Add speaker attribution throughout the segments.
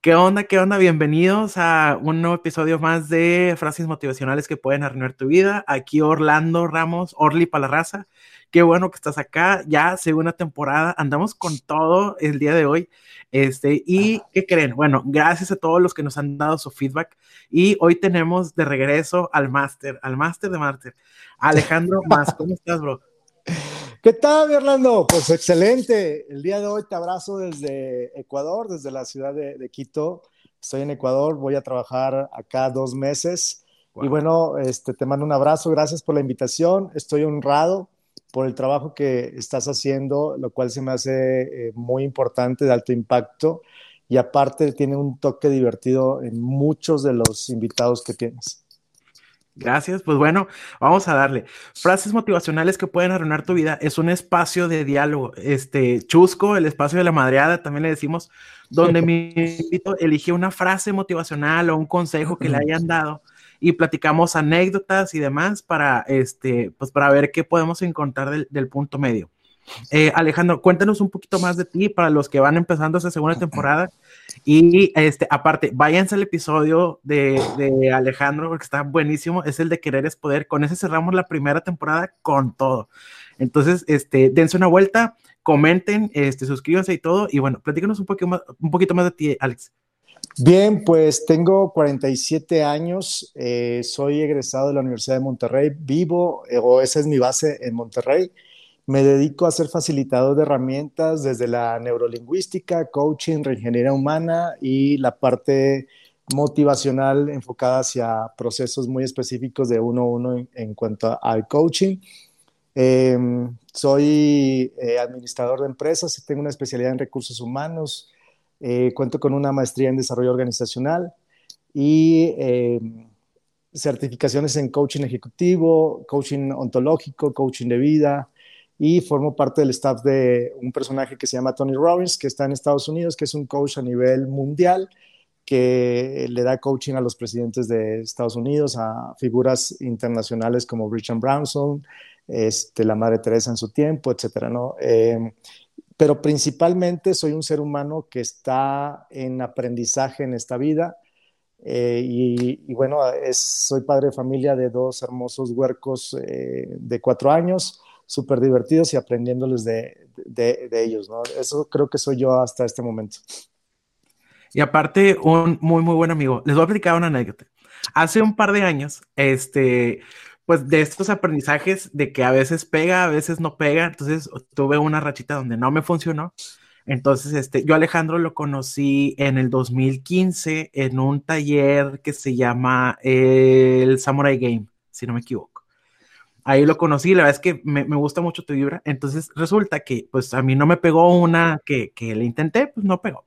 Speaker 1: ¿Qué onda? ¿Qué onda? Bienvenidos a un nuevo episodio más de frases motivacionales que pueden arruinar tu vida. Aquí Orlando Ramos, Orly para la raza. Qué bueno que estás acá. Ya segunda temporada. Andamos con todo el día de hoy. Este, y ¿qué creen? Bueno, gracias a todos los que nos han dado su feedback. Y hoy tenemos de regreso al máster, al máster de máster. Alejandro Más, ¿cómo estás, bro?
Speaker 2: ¿Qué tal, Orlando? Pues excelente. El día de hoy te abrazo desde Ecuador, desde la ciudad de, Quito. Estoy en Ecuador, voy a trabajar acá dos meses. Y bueno, este, te mando un abrazo, gracias por la invitación. Estoy honrado por el trabajo que estás haciendo, lo cual se me hace eh, muy importante, de alto impacto. Y aparte tiene un toque divertido en muchos de los invitados que tienes.
Speaker 1: Gracias, pues bueno, vamos a darle. Frases motivacionales que pueden arruinar tu vida. Es un espacio de diálogo, este chusco, el espacio de la madreada, también le decimos, donde mi invito elige una frase motivacional o un consejo que le hayan dado y platicamos anécdotas y demás para, este, pues para ver qué podemos encontrar del, del punto medio. Eh, Alejandro, cuéntanos un poquito más de ti para los que van empezando esta segunda temporada. Y este, aparte, váyanse al episodio de, de, Alejandro, porque está buenísimo. Es el de Querer es Poder. Con ese cerramos la primera temporada con todo. Entonces, este, dense una vuelta, comenten, este, suscríbanse y todo. Y bueno, platícanos un poquito más, un poquito más de ti, Alex.
Speaker 2: Bien, pues tengo 47 años, eh, soy egresado de la Universidad de Monterrey, vivo, eh, o esa es mi base en Monterrey. Me dedico a ser facilitador de herramientas desde la neurolingüística, coaching, reingeniería humana y la parte motivacional enfocada hacia procesos muy específicos de uno a uno en, cuanto al coaching. Em, soy eh, administrador de empresas tengo una especialidad en recursos humanos. Eh, cuento con una maestría en desarrollo organizacional y em, certificaciones en coaching ejecutivo, coaching ontológico, coaching de vida, y formo parte del staff de un personaje que se llama Tony Robbins, que está en Estados Unidos, que es un coach a nivel mundial, que le da coaching a los presidentes de Estados Unidos, a figuras internacionales como Richard Branson, este, la Madre Teresa en su tiempo, etcétera, ¿no? Em, pero principalmente soy un ser humano que está en aprendizaje en esta vida. Eh, y, bueno, es, soy padre de familia de dos hermosos huercos eh, de cuatro años súper divertidos y aprendiéndoles de, de, ellos, ¿no? Eso creo que soy yo hasta este momento.
Speaker 1: Y aparte, un muy, muy buen amigo. Les voy a explicar una anécdota. Hace un par de años, este, pues de estos aprendizajes de que a veces pega, a veces no pega, entonces tuve una rachita donde no me funcionó. Entonces, este, yo Alejandro lo conocí en el 2015 en un taller que se llama el Samurai Game, si no me equivoco ahí lo conocí, la verdad es que me, gusta mucho tu vibra, entonces resulta que pues a mí no me pegó una que, que le intenté, pues no pegó.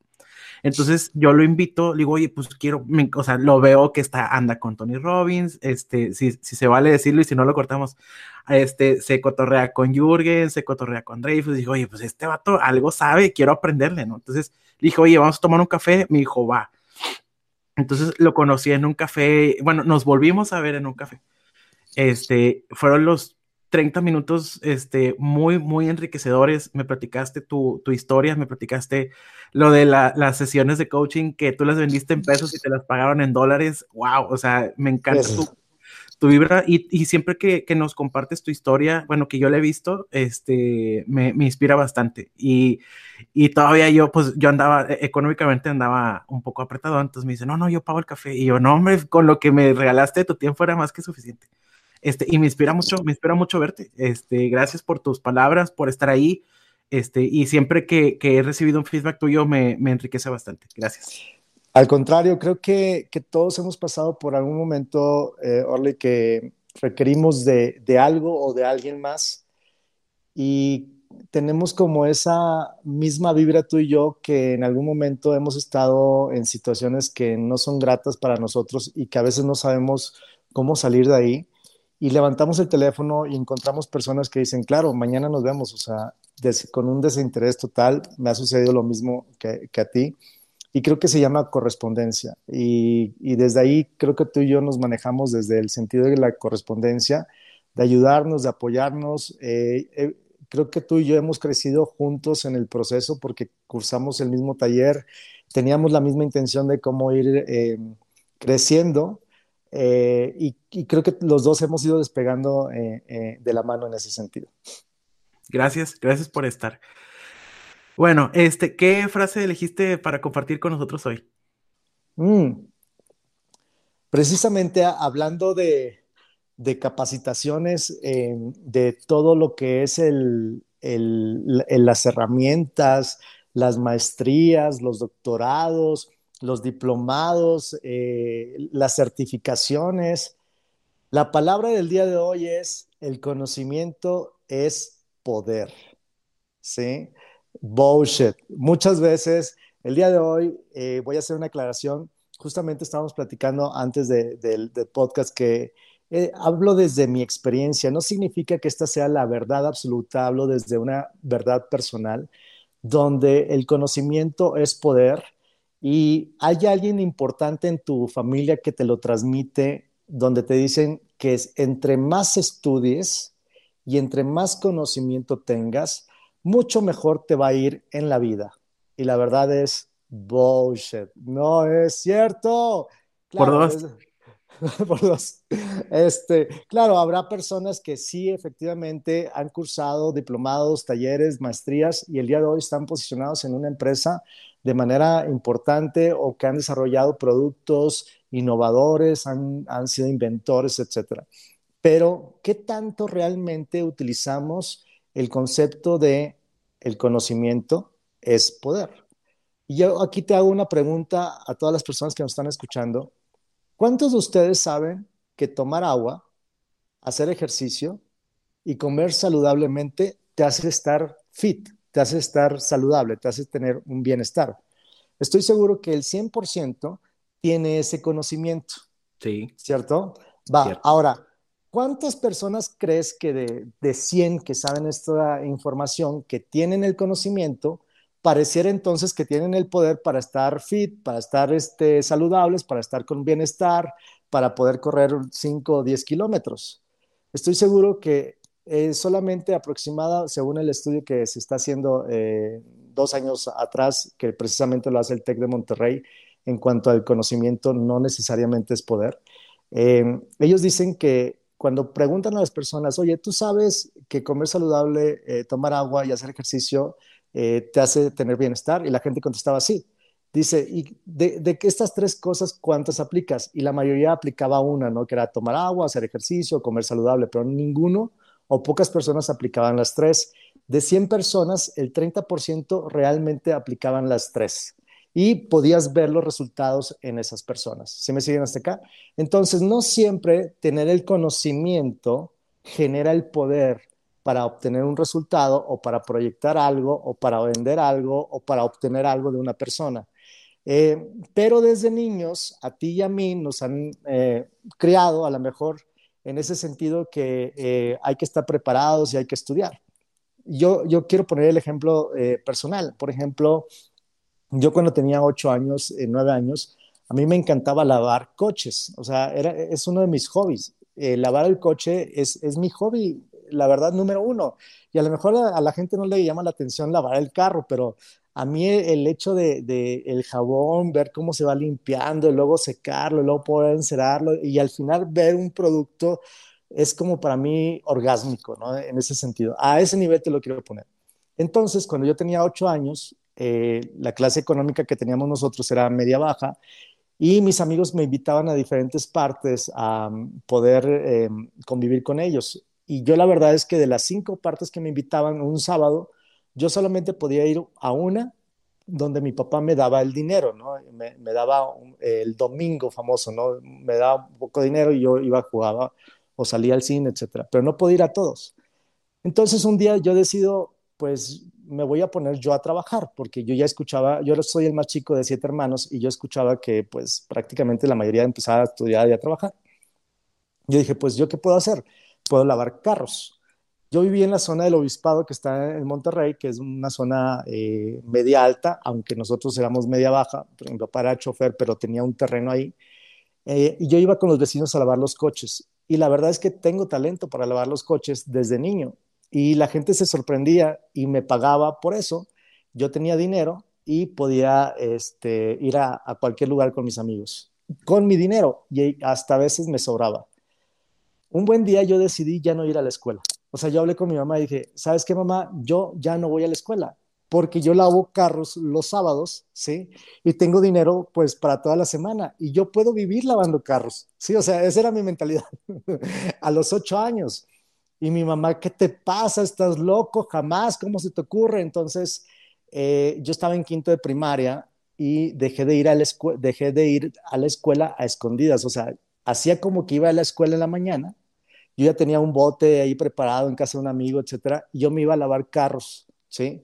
Speaker 1: Entonces yo lo invito, digo, oye, pues quiero, o sea, lo veo que está, anda con Tony Robbins, este, si, se vale decirlo y si no lo cortamos, este, se cotorrea con Jürgen, se cotorrea con Dreyfus, dijo, oye, pues este vato algo sabe, quiero aprenderle, ¿no? Entonces dije, oye, vamos a tomar un café, me dijo, va. Entonces lo conocí en un café, bueno, nos volvimos a ver en un café. Este, fueron los 30 minutos este, muy, muy enriquecedores. Me platicaste tu, tu historia, me platicaste lo de las sesiones de coaching que tú las vendiste en pesos y te las pagaron en dólares. ¡Wow! O sea, me encanta tu, tu, vibra y, y siempre que, que, nos compartes tu historia, bueno, que yo la he visto, este, me, me inspira bastante. Y, y, todavía yo, pues yo andaba, e, económicamente andaba un poco apretado, entonces me dice, no, no, yo pago el café. Y yo, no, hombre, con lo que me regalaste de tu tiempo era más que suficiente. Este, y me inspira mucho, me inspira mucho verte. Este, gracias por tus palabras, por estar ahí. Este, y siempre que, que he recibido un feedback tuyo me, me, enriquece bastante. Gracias.
Speaker 2: Al contrario, creo que, que todos hemos pasado por algún momento, eh, que requerimos de, de algo o de alguien más y tenemos como esa misma vibra tú y yo que en algún momento hemos estado en situaciones que no son gratas para nosotros y que a veces no sabemos cómo salir de ahí y levantamos el teléfono y encontramos personas que dicen, claro, mañana nos vemos, o sea, con un desinterés total, me ha sucedido lo mismo que, a ti, y creo que se llama correspondencia, y, desde ahí creo que tú y yo nos manejamos desde el sentido de la correspondencia, de ayudarnos, de apoyarnos. Eh, eh, creo que tú y yo hemos crecido juntos en el proceso porque cursamos el mismo taller, teníamos la misma intención de cómo ir eh, creciendo eh, y, creo que los dos hemos ido despegando eh, de la mano en ese sentido.
Speaker 1: Gracias, gracias por estar. Bueno, este, ¿qué frase elegiste para compartir con nosotros hoy?
Speaker 2: Mm. Precisamente hablando de, capacitaciones, de todo lo que es el, las herramientas, las maestrías, los doctorados, los diplomados, eh, las certificaciones. La palabra del día de hoy es el conocimiento es poder. ¿Sí? Bullshit. Muchas veces, el día de hoy, eh, voy a hacer una aclaración. Justamente estábamos platicando antes del podcast que eh, hablo desde mi experiencia. No significa que esta sea la verdad absoluta, hablo desde una verdad personal donde el conocimiento es poder y hay alguien importante en tu familia que te lo transmite, donde te dicen que es, entre más estudies y entre más conocimiento tengas, mucho mejor te va a ir en la vida. Y la verdad es bullshit. No es cierto.
Speaker 1: Por dos.
Speaker 2: por dos. Este, claro, habrá personas que sí efectivamente han cursado diplomados, talleres, maestrías y el día de hoy están posicionados en una empresa de manera importante o que han desarrollado productos innovadores, han, han sido inventores, etcétera. Pero, ¿qué tanto realmente utilizamos el concepto de el conocimiento es poder? Y yo aquí te hago una pregunta a todas las personas que nos están escuchando. ¿Cuántos de ustedes saben que tomar agua, hacer ejercicio y comer saludablemente te hace estar fit, te hace estar saludable, te hace tener un bienestar? Estoy seguro que el 100% tiene ese conocimiento.
Speaker 1: Sí.
Speaker 2: ¿Cierto? Va, ahora, ¿cuántas personas crees que de, de 100 que saben esta información, que tienen el conocimiento, pareciera entonces que tienen el poder para estar fit, para estar este, saludables, para estar con bienestar, para poder correr 5 o 10 kilómetros. Estoy seguro que es solamente aproximada, según el estudio que se está haciendo eh, dos años atrás, que precisamente lo hace el TEC de Monterrey, en cuanto al conocimiento no necesariamente es poder. Eh, ellos dicen que cuando preguntan a las personas, oye, ¿tú sabes que comer saludable, eh, tomar agua y hacer ejercicio eh, te hace tener bienestar? Y la gente contestaba sí. Dice, ¿y de, de estas tres cosas cuántas aplicas? Y la mayoría aplicaba una, ¿no? Que era tomar agua, hacer ejercicio, comer saludable, pero ninguno o pocas personas aplicaban las tres. De 100 personas, el 30% realmente aplicaban las tres y podías ver los resultados en esas personas. ¿Sí me siguen hasta acá? Entonces, no siempre tener el conocimiento genera el poder para obtener un resultado o para proyectar algo o para vender algo o para obtener algo de una persona. Eh, pero desde niños, a ti y a mí nos han eh, criado a lo mejor en ese sentido que eh, hay que estar preparados y hay que estudiar. Yo, yo quiero poner el ejemplo personal. Por ejemplo, yo cuando tenía ocho años, nueve años, a mí me encantaba lavar coches. O sea, es uno de mis hobbies. lavar el coche es, es mi hobby la verdad, número uno. Y a lo mejor a, la gente no le llama la atención lavar el carro, pero a mí el hecho de, el jabón, ver cómo se va limpiando, y luego secarlo, y luego poder encerarlo y al final ver un producto es como para mí orgásmico, ¿no? En ese sentido. A ese nivel te lo quiero poner. Entonces, cuando yo tenía ocho años, eh, la clase económica que teníamos nosotros era media baja y mis amigos me invitaban a diferentes partes a mm, poder em, convivir con ellos. Y yo la verdad es que de las cinco partes que me invitaban un sábado, yo solamente podía ir a una donde mi papá me daba el dinero, ¿no? Me, daba el domingo famoso, ¿no? Me daba un poco de dinero y yo iba, jugaba o salía al cine, etcétera. Pero no podía ir a todos. Entonces un día yo decido, pues me voy a poner yo a trabajar, porque yo ya escuchaba, yo soy el más chico de siete hermanos y yo escuchaba que pues prácticamente la mayoría empezaba a estudiar y a trabajar. Yo dije, pues yo qué puedo hacer? puedo lavar carros. Yo viví en la zona del Obispado que está en Monterrey, que es una zona eh, media alta, aunque nosotros éramos media baja. Mi papá era chofer, pero tenía un terreno ahí. Eh, y yo iba con los vecinos a lavar los coches. Y la verdad es que tengo talento para lavar los coches desde niño. Y la gente se sorprendía y me pagaba por eso. Yo tenía dinero y podía este, ir a, a cualquier lugar con mis amigos, con mi dinero, y hasta a veces me sobraba. Un buen día yo decidí ya no ir a la escuela. O sea, yo hablé con mi mamá y dije, ¿sabes qué, mamá? Yo ya no voy a la escuela porque yo lavo carros los sábados, ¿sí? Y tengo dinero pues para toda la semana y yo puedo vivir lavando carros, ¿sí? O sea, esa era mi mentalidad a los ocho años. Y mi mamá, ¿qué te pasa? ¿Estás loco? Jamás, ¿cómo se te ocurre? Entonces, eh, yo estaba en quinto de primaria y dejé de ir a la dejé de ir a la escuela a escondidas, o sea, hacía como que iba a la escuela en la mañana, yo ya tenía un bote ahí preparado en casa de un amigo, etcétera, y yo me iba a lavar carros, ¿sí?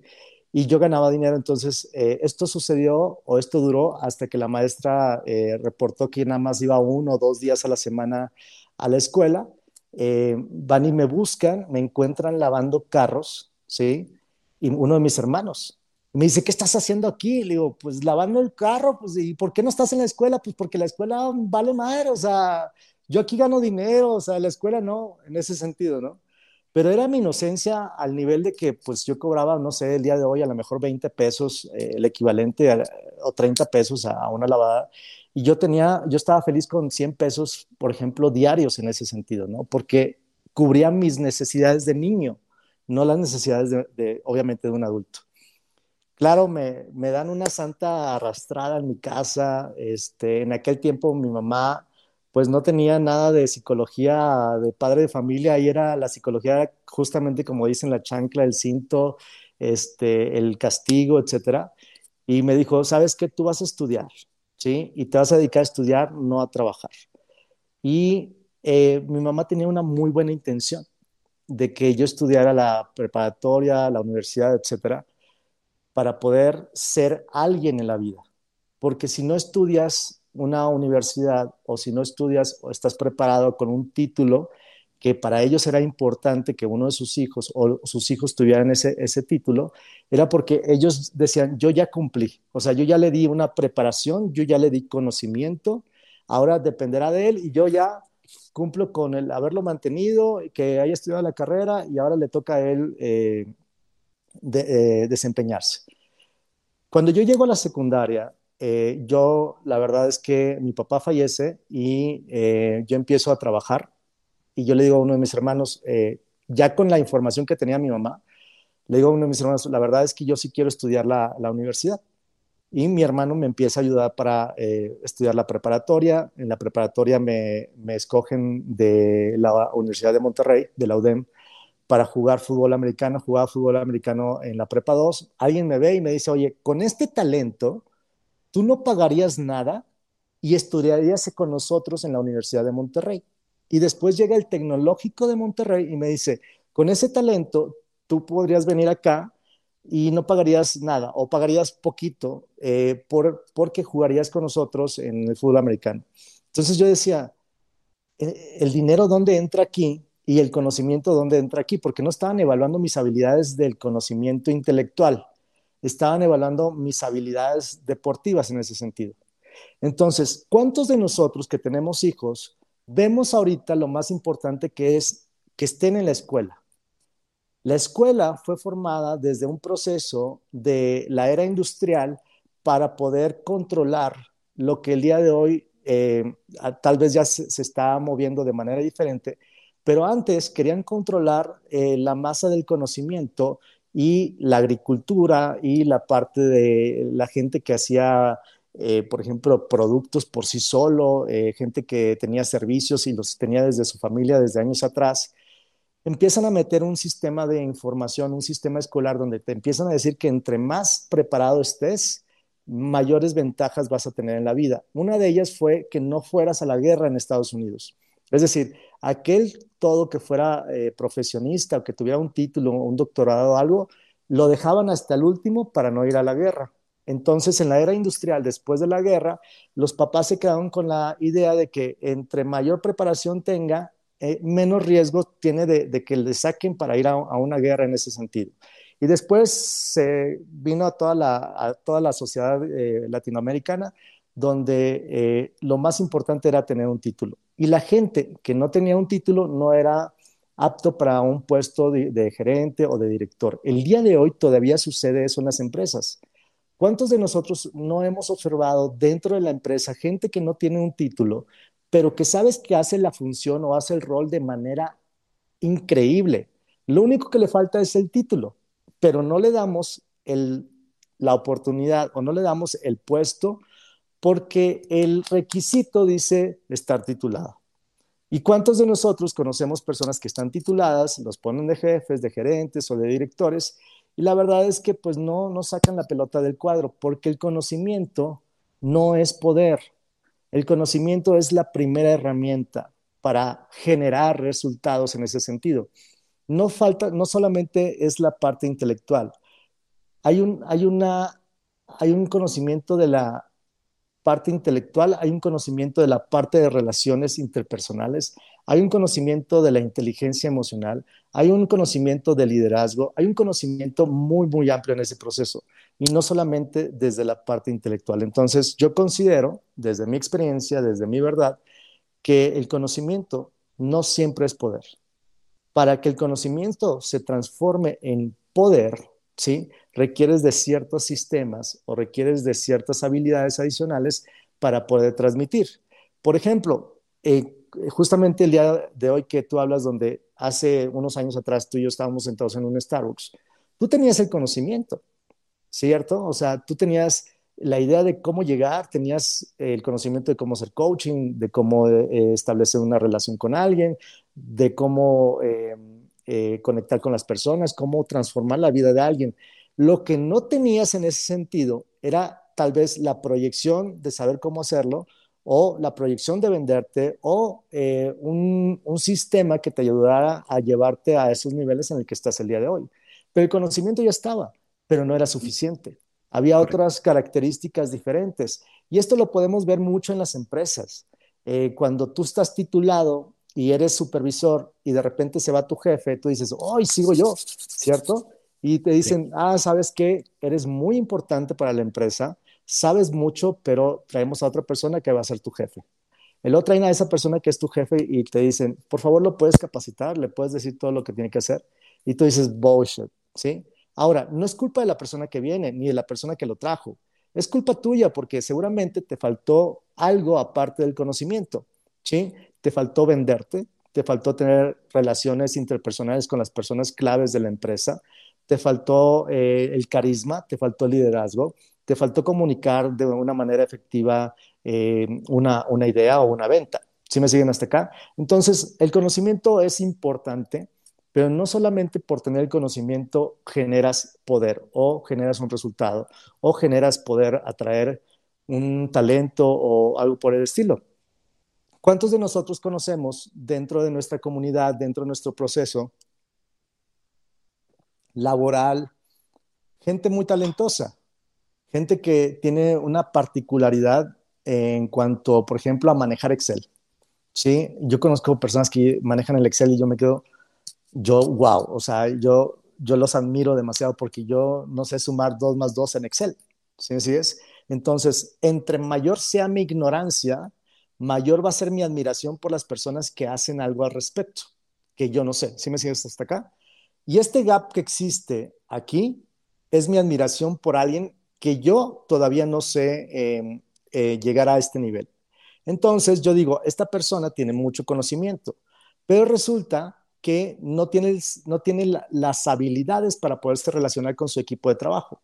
Speaker 2: y yo ganaba dinero. Entonces, eh, esto sucedió o esto duró hasta que la maestra eh, reportó que nada más iba uno o dos días a la semana a la escuela. Eh, van y me buscan, me encuentran lavando carros, ¿sí? Y uno de mis hermanos me dice, ¿qué estás haciendo aquí? Le digo, pues lavando el carro, pues, ¿y por qué no estás en la escuela? Pues porque la escuela vale madre, o sea, yo aquí gano dinero, o sea, la escuela no, en ese sentido, ¿no? pero era mi inocencia al nivel de que pues yo cobraba, no sé, el día de hoy a lo mejor 20 pesos, eh, el equivalente a, o 30 pesos a, una lavada, y yo tenía, yo estaba feliz con 100 pesos, por ejemplo, diarios en ese sentido, ¿no? Porque cubría mis necesidades de niño, no las necesidades de, obviamente, de un adulto. Claro, me, me, dan una santa arrastrada en mi casa. Este, en aquel tiempo mi mamá pues no tenía nada de psicología de padre de familia, y era la psicología justamente como dicen la chancla, el cinto, este, el castigo, etcétera. Y me dijo, ¿sabes qué? Tú vas a estudiar, ¿sí? Y te vas a dedicar a estudiar, no a trabajar. Y eh, mi mamá tenía una muy buena intención de que yo estudiara la preparatoria, la universidad, etcétera, para poder ser alguien en la vida. Porque si no estudias una universidad o si no estudias o estás preparado con un título que para ellos era importante que uno de sus hijos o sus hijos tuvieran ese, ese título, era porque ellos decían, yo ya cumplí, o sea, yo ya le di una preparación, yo ya le di conocimiento, ahora dependerá de él y yo ya cumplo con el haberlo mantenido, que haya estudiado la carrera y ahora le toca a él eh, eh, desempeñarse. Cuando yo llego a la secundaria, eh, yo la verdad es que mi papá fallece y eh, yo empiezo a trabajar y yo le digo a uno de mis hermanos, eh, ya con la información que tenía mi mamá, le digo a uno de mis hermanos, la verdad es que yo sí quiero estudiar la, la universidad. Y mi hermano me empieza a ayudar para estudiar la preparatoria. En la preparatoria me, me escogen de la Universidad de Monterrey, de la UDEM, para jugar fútbol americano. Jugaba fútbol americano en la prepa 2. Alguien me ve y me dice, oye, con este talento, tú no pagarías nada y estudiarías con nosotros en la Universidad de Monterrey. Y después llega el Tecnológico de Monterrey y me dice, con ese talento, tú podrías venir acá y no pagarías nada o pagarías poquito eh, por, porque jugarías con nosotros en el fútbol americano. Entonces yo decía, eh, ¿el dinero dónde entra aquí? Y el conocimiento dónde entra aquí, porque no estaban evaluando mis habilidades del conocimiento intelectual, estaban evaluando mis habilidades deportivas en ese sentido. Entonces, ¿cuántos de nosotros que tenemos hijos vemos ahorita lo más importante que es que estén en la escuela? La escuela fue formada desde un proceso de la era industrial para poder controlar lo que el día de hoy eh, tal vez ya se, está moviendo de manera diferente, pero antes querían controlar eh, la masa del conocimiento y la agricultura y la parte de la gente que hacía, eh, por ejemplo, productos por sí solo, eh, gente que tenía servicios y los tenía desde su familia desde años atrás, empiezan a meter un sistema de información, un sistema escolar donde te empiezan a decir que entre más preparado estés, mayores ventajas vas a tener en la vida. Una de ellas fue que no fueras a la guerra en Estados Unidos. Es decir, aquel todo que fuera eh, profesionista o que tuviera un título, un doctorado o algo, lo dejaban hasta el último para no ir a la guerra. Entonces, en la era industrial, después de la guerra, los papás se quedaron con la idea de que entre mayor preparación tenga, eh, menos riesgo tiene de, que le saquen para ir a, una guerra en ese sentido. Y después se vino a toda la, toda la sociedad eh, latinoamericana, donde lo más importante era tener un título y la gente que no tenía un título no era apto para un puesto de, gerente o de director. El día de hoy todavía sucede eso en las empresas. ¿Cuántos de nosotros no hemos observado dentro de la empresa gente que no tiene un título, pero que sabes que hace la función o hace el rol de manera increíble? Lo único que le falta es el título, pero no le damos la oportunidad o no le damos el puesto porque el requisito dice estar titulado. ¿Y cuántos de nosotros conocemos personas que están tituladas, los ponen de jefes, de gerentes o de directores, y la verdad es que pues no, no sacan la pelota del cuadro, porque el conocimiento no es poder. El conocimiento es la primera herramienta para generar resultados en ese sentido. No falta, no solamente es la parte intelectual. Hay un, hay una, hay un conocimiento de la, parte intelectual, hay un conocimiento de la parte de relaciones interpersonales, hay un conocimiento de la inteligencia emocional, hay un conocimiento de liderazgo, hay un conocimiento muy, muy amplio en ese proceso y no solamente desde la parte intelectual. Entonces, yo considero, desde mi experiencia, desde mi verdad, que el conocimiento no siempre es poder. Para que el conocimiento se transforme en poder, ¿sí? requieres de ciertos sistemas o requieres de ciertas habilidades adicionales para poder transmitir. Por ejemplo, eh, justamente el día de hoy que tú hablas, donde hace unos años atrás tú y yo estábamos sentados en un Starbucks, tú tenías el conocimiento, ¿cierto? O sea, tú tenías la idea de cómo llegar, tenías el conocimiento de cómo hacer coaching, de cómo eh, establecer una relación con alguien, de cómo eh, conectar con las personas, cómo transformar la vida de alguien. Lo que no tenías en ese sentido era tal vez la proyección de saber cómo hacerlo o la proyección de venderte o eh, un, sistema que te ayudara a llevarte a esos niveles en el que estás el día de hoy. Pero el conocimiento ya estaba, pero no era suficiente. Había otras características diferentes y esto lo podemos ver mucho en las empresas. Eh, cuando tú estás titulado y eres supervisor y de repente se va tu jefe, tú dices, hoy sigo yo, ¿cierto? y te dicen, ah, sabes que eres muy importante para la empresa, sabes mucho, pero traemos a otra persona que va a ser tu jefe. El otro traen a esa persona que es tu jefe y te dicen, por favor, lo puedes capacitar, le puedes decir todo lo que tiene que hacer. Y tú dices, bullshit, ¿sí? Ahora, no es culpa de la persona que viene, ni de la persona que lo trajo. Es culpa tuya porque seguramente te faltó algo aparte del conocimiento, ¿sí? Te faltó venderte, te faltó tener relaciones interpersonales con las personas claves de la empresa, te faltó eh, el carisma, te faltó el liderazgo, te faltó comunicar de una manera efectiva eh, una, una idea o una venta. ¿Sí me siguen hasta acá? Entonces, el conocimiento es importante, pero no solamente por tener el conocimiento generas poder o generas un resultado o generas poder atraer un talento o algo por el estilo. ¿Cuántos de nosotros conocemos dentro de nuestra comunidad, dentro de nuestro proceso, laboral, gente muy talentosa, gente que tiene una particularidad en cuanto, por ejemplo, a manejar Excel. Sí, yo conozco personas que manejan el Excel y yo me quedo, yo, wow, o sea, yo, yo los admiro demasiado porque yo no sé sumar dos más dos en Excel. ¿Sí me sigues? Entonces, entre mayor sea mi ignorancia, mayor va a ser mi admiración por las personas que hacen algo al respecto, que yo no sé. ¿Sí me sigues hasta acá? Y este gap que existe aquí es mi admiración por alguien que yo todavía no sé em, eh, llegar a este nivel. Entonces yo digo, esta persona tiene mucho conocimiento, pero resulta que no tiene, no tiene las habilidades para poderse relacionar con su equipo de trabajo,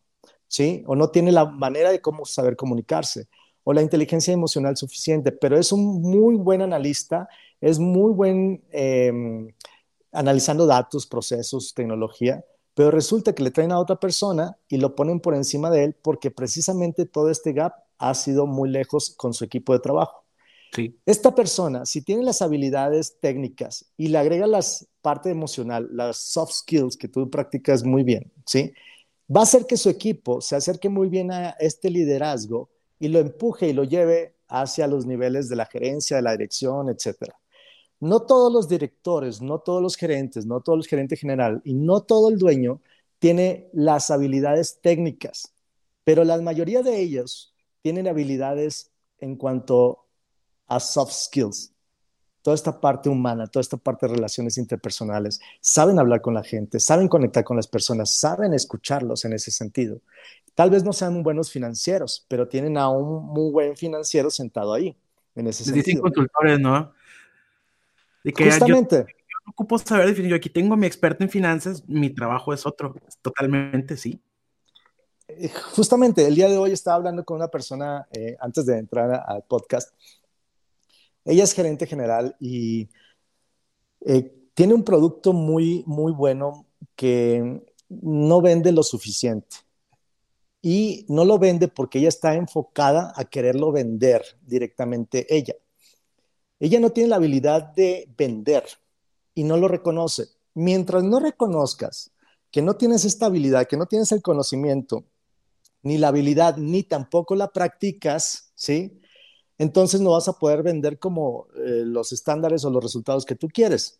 Speaker 2: ¿sí? O no tiene la manera de cómo saber comunicarse o la inteligencia emocional suficiente, pero es un muy buen analista, es muy buen... Em, analizando datos, procesos, tecnología, pero resulta que le traen a otra persona y lo ponen por encima de él porque precisamente todo este gap ha sido muy lejos con su equipo de trabajo. Sí. Esta persona, si tiene las habilidades técnicas y le agrega las parte emocional, las soft skills que tú practicas muy bien, ¿sí? Va a hacer que su equipo se acerque muy bien a este liderazgo y lo empuje y lo lleve hacia los niveles de la gerencia, de la dirección, etcétera no todos los directores, no todos los gerentes, no todos los gerentes general y no todo el dueño tiene las habilidades técnicas, pero la mayoría de ellos tienen habilidades en cuanto a soft skills. Toda esta parte humana, toda esta parte de relaciones interpersonales, saben hablar con la gente, saben conectar con las personas, saben escucharlos en ese sentido. Tal vez no sean buenos financieros, pero tienen a un muy buen financiero sentado ahí, en ese sentido. Dicen
Speaker 1: consultores, ¿no?
Speaker 2: Justamente.
Speaker 1: Yo, no ocupo saber definir, yo aquí tengo a mi experto en finanzas, mi trabajo es otro, totalmente sí.
Speaker 2: Eh, justamente, el día de hoy estaba hablando con una persona eh, antes de entrar al podcast. Ella es gerente general y eh, tiene un producto muy, muy bueno que no vende lo suficiente y no lo vende porque ella está enfocada a quererlo vender directamente ella. Ella no tiene la habilidad de vender y no lo reconoce. Mientras no reconozcas que no tienes esta habilidad, que no tienes el conocimiento, ni la habilidad, ni tampoco la practicas, ¿sí? Entonces no vas a poder vender como eh, los estándares o los resultados que tú quieres.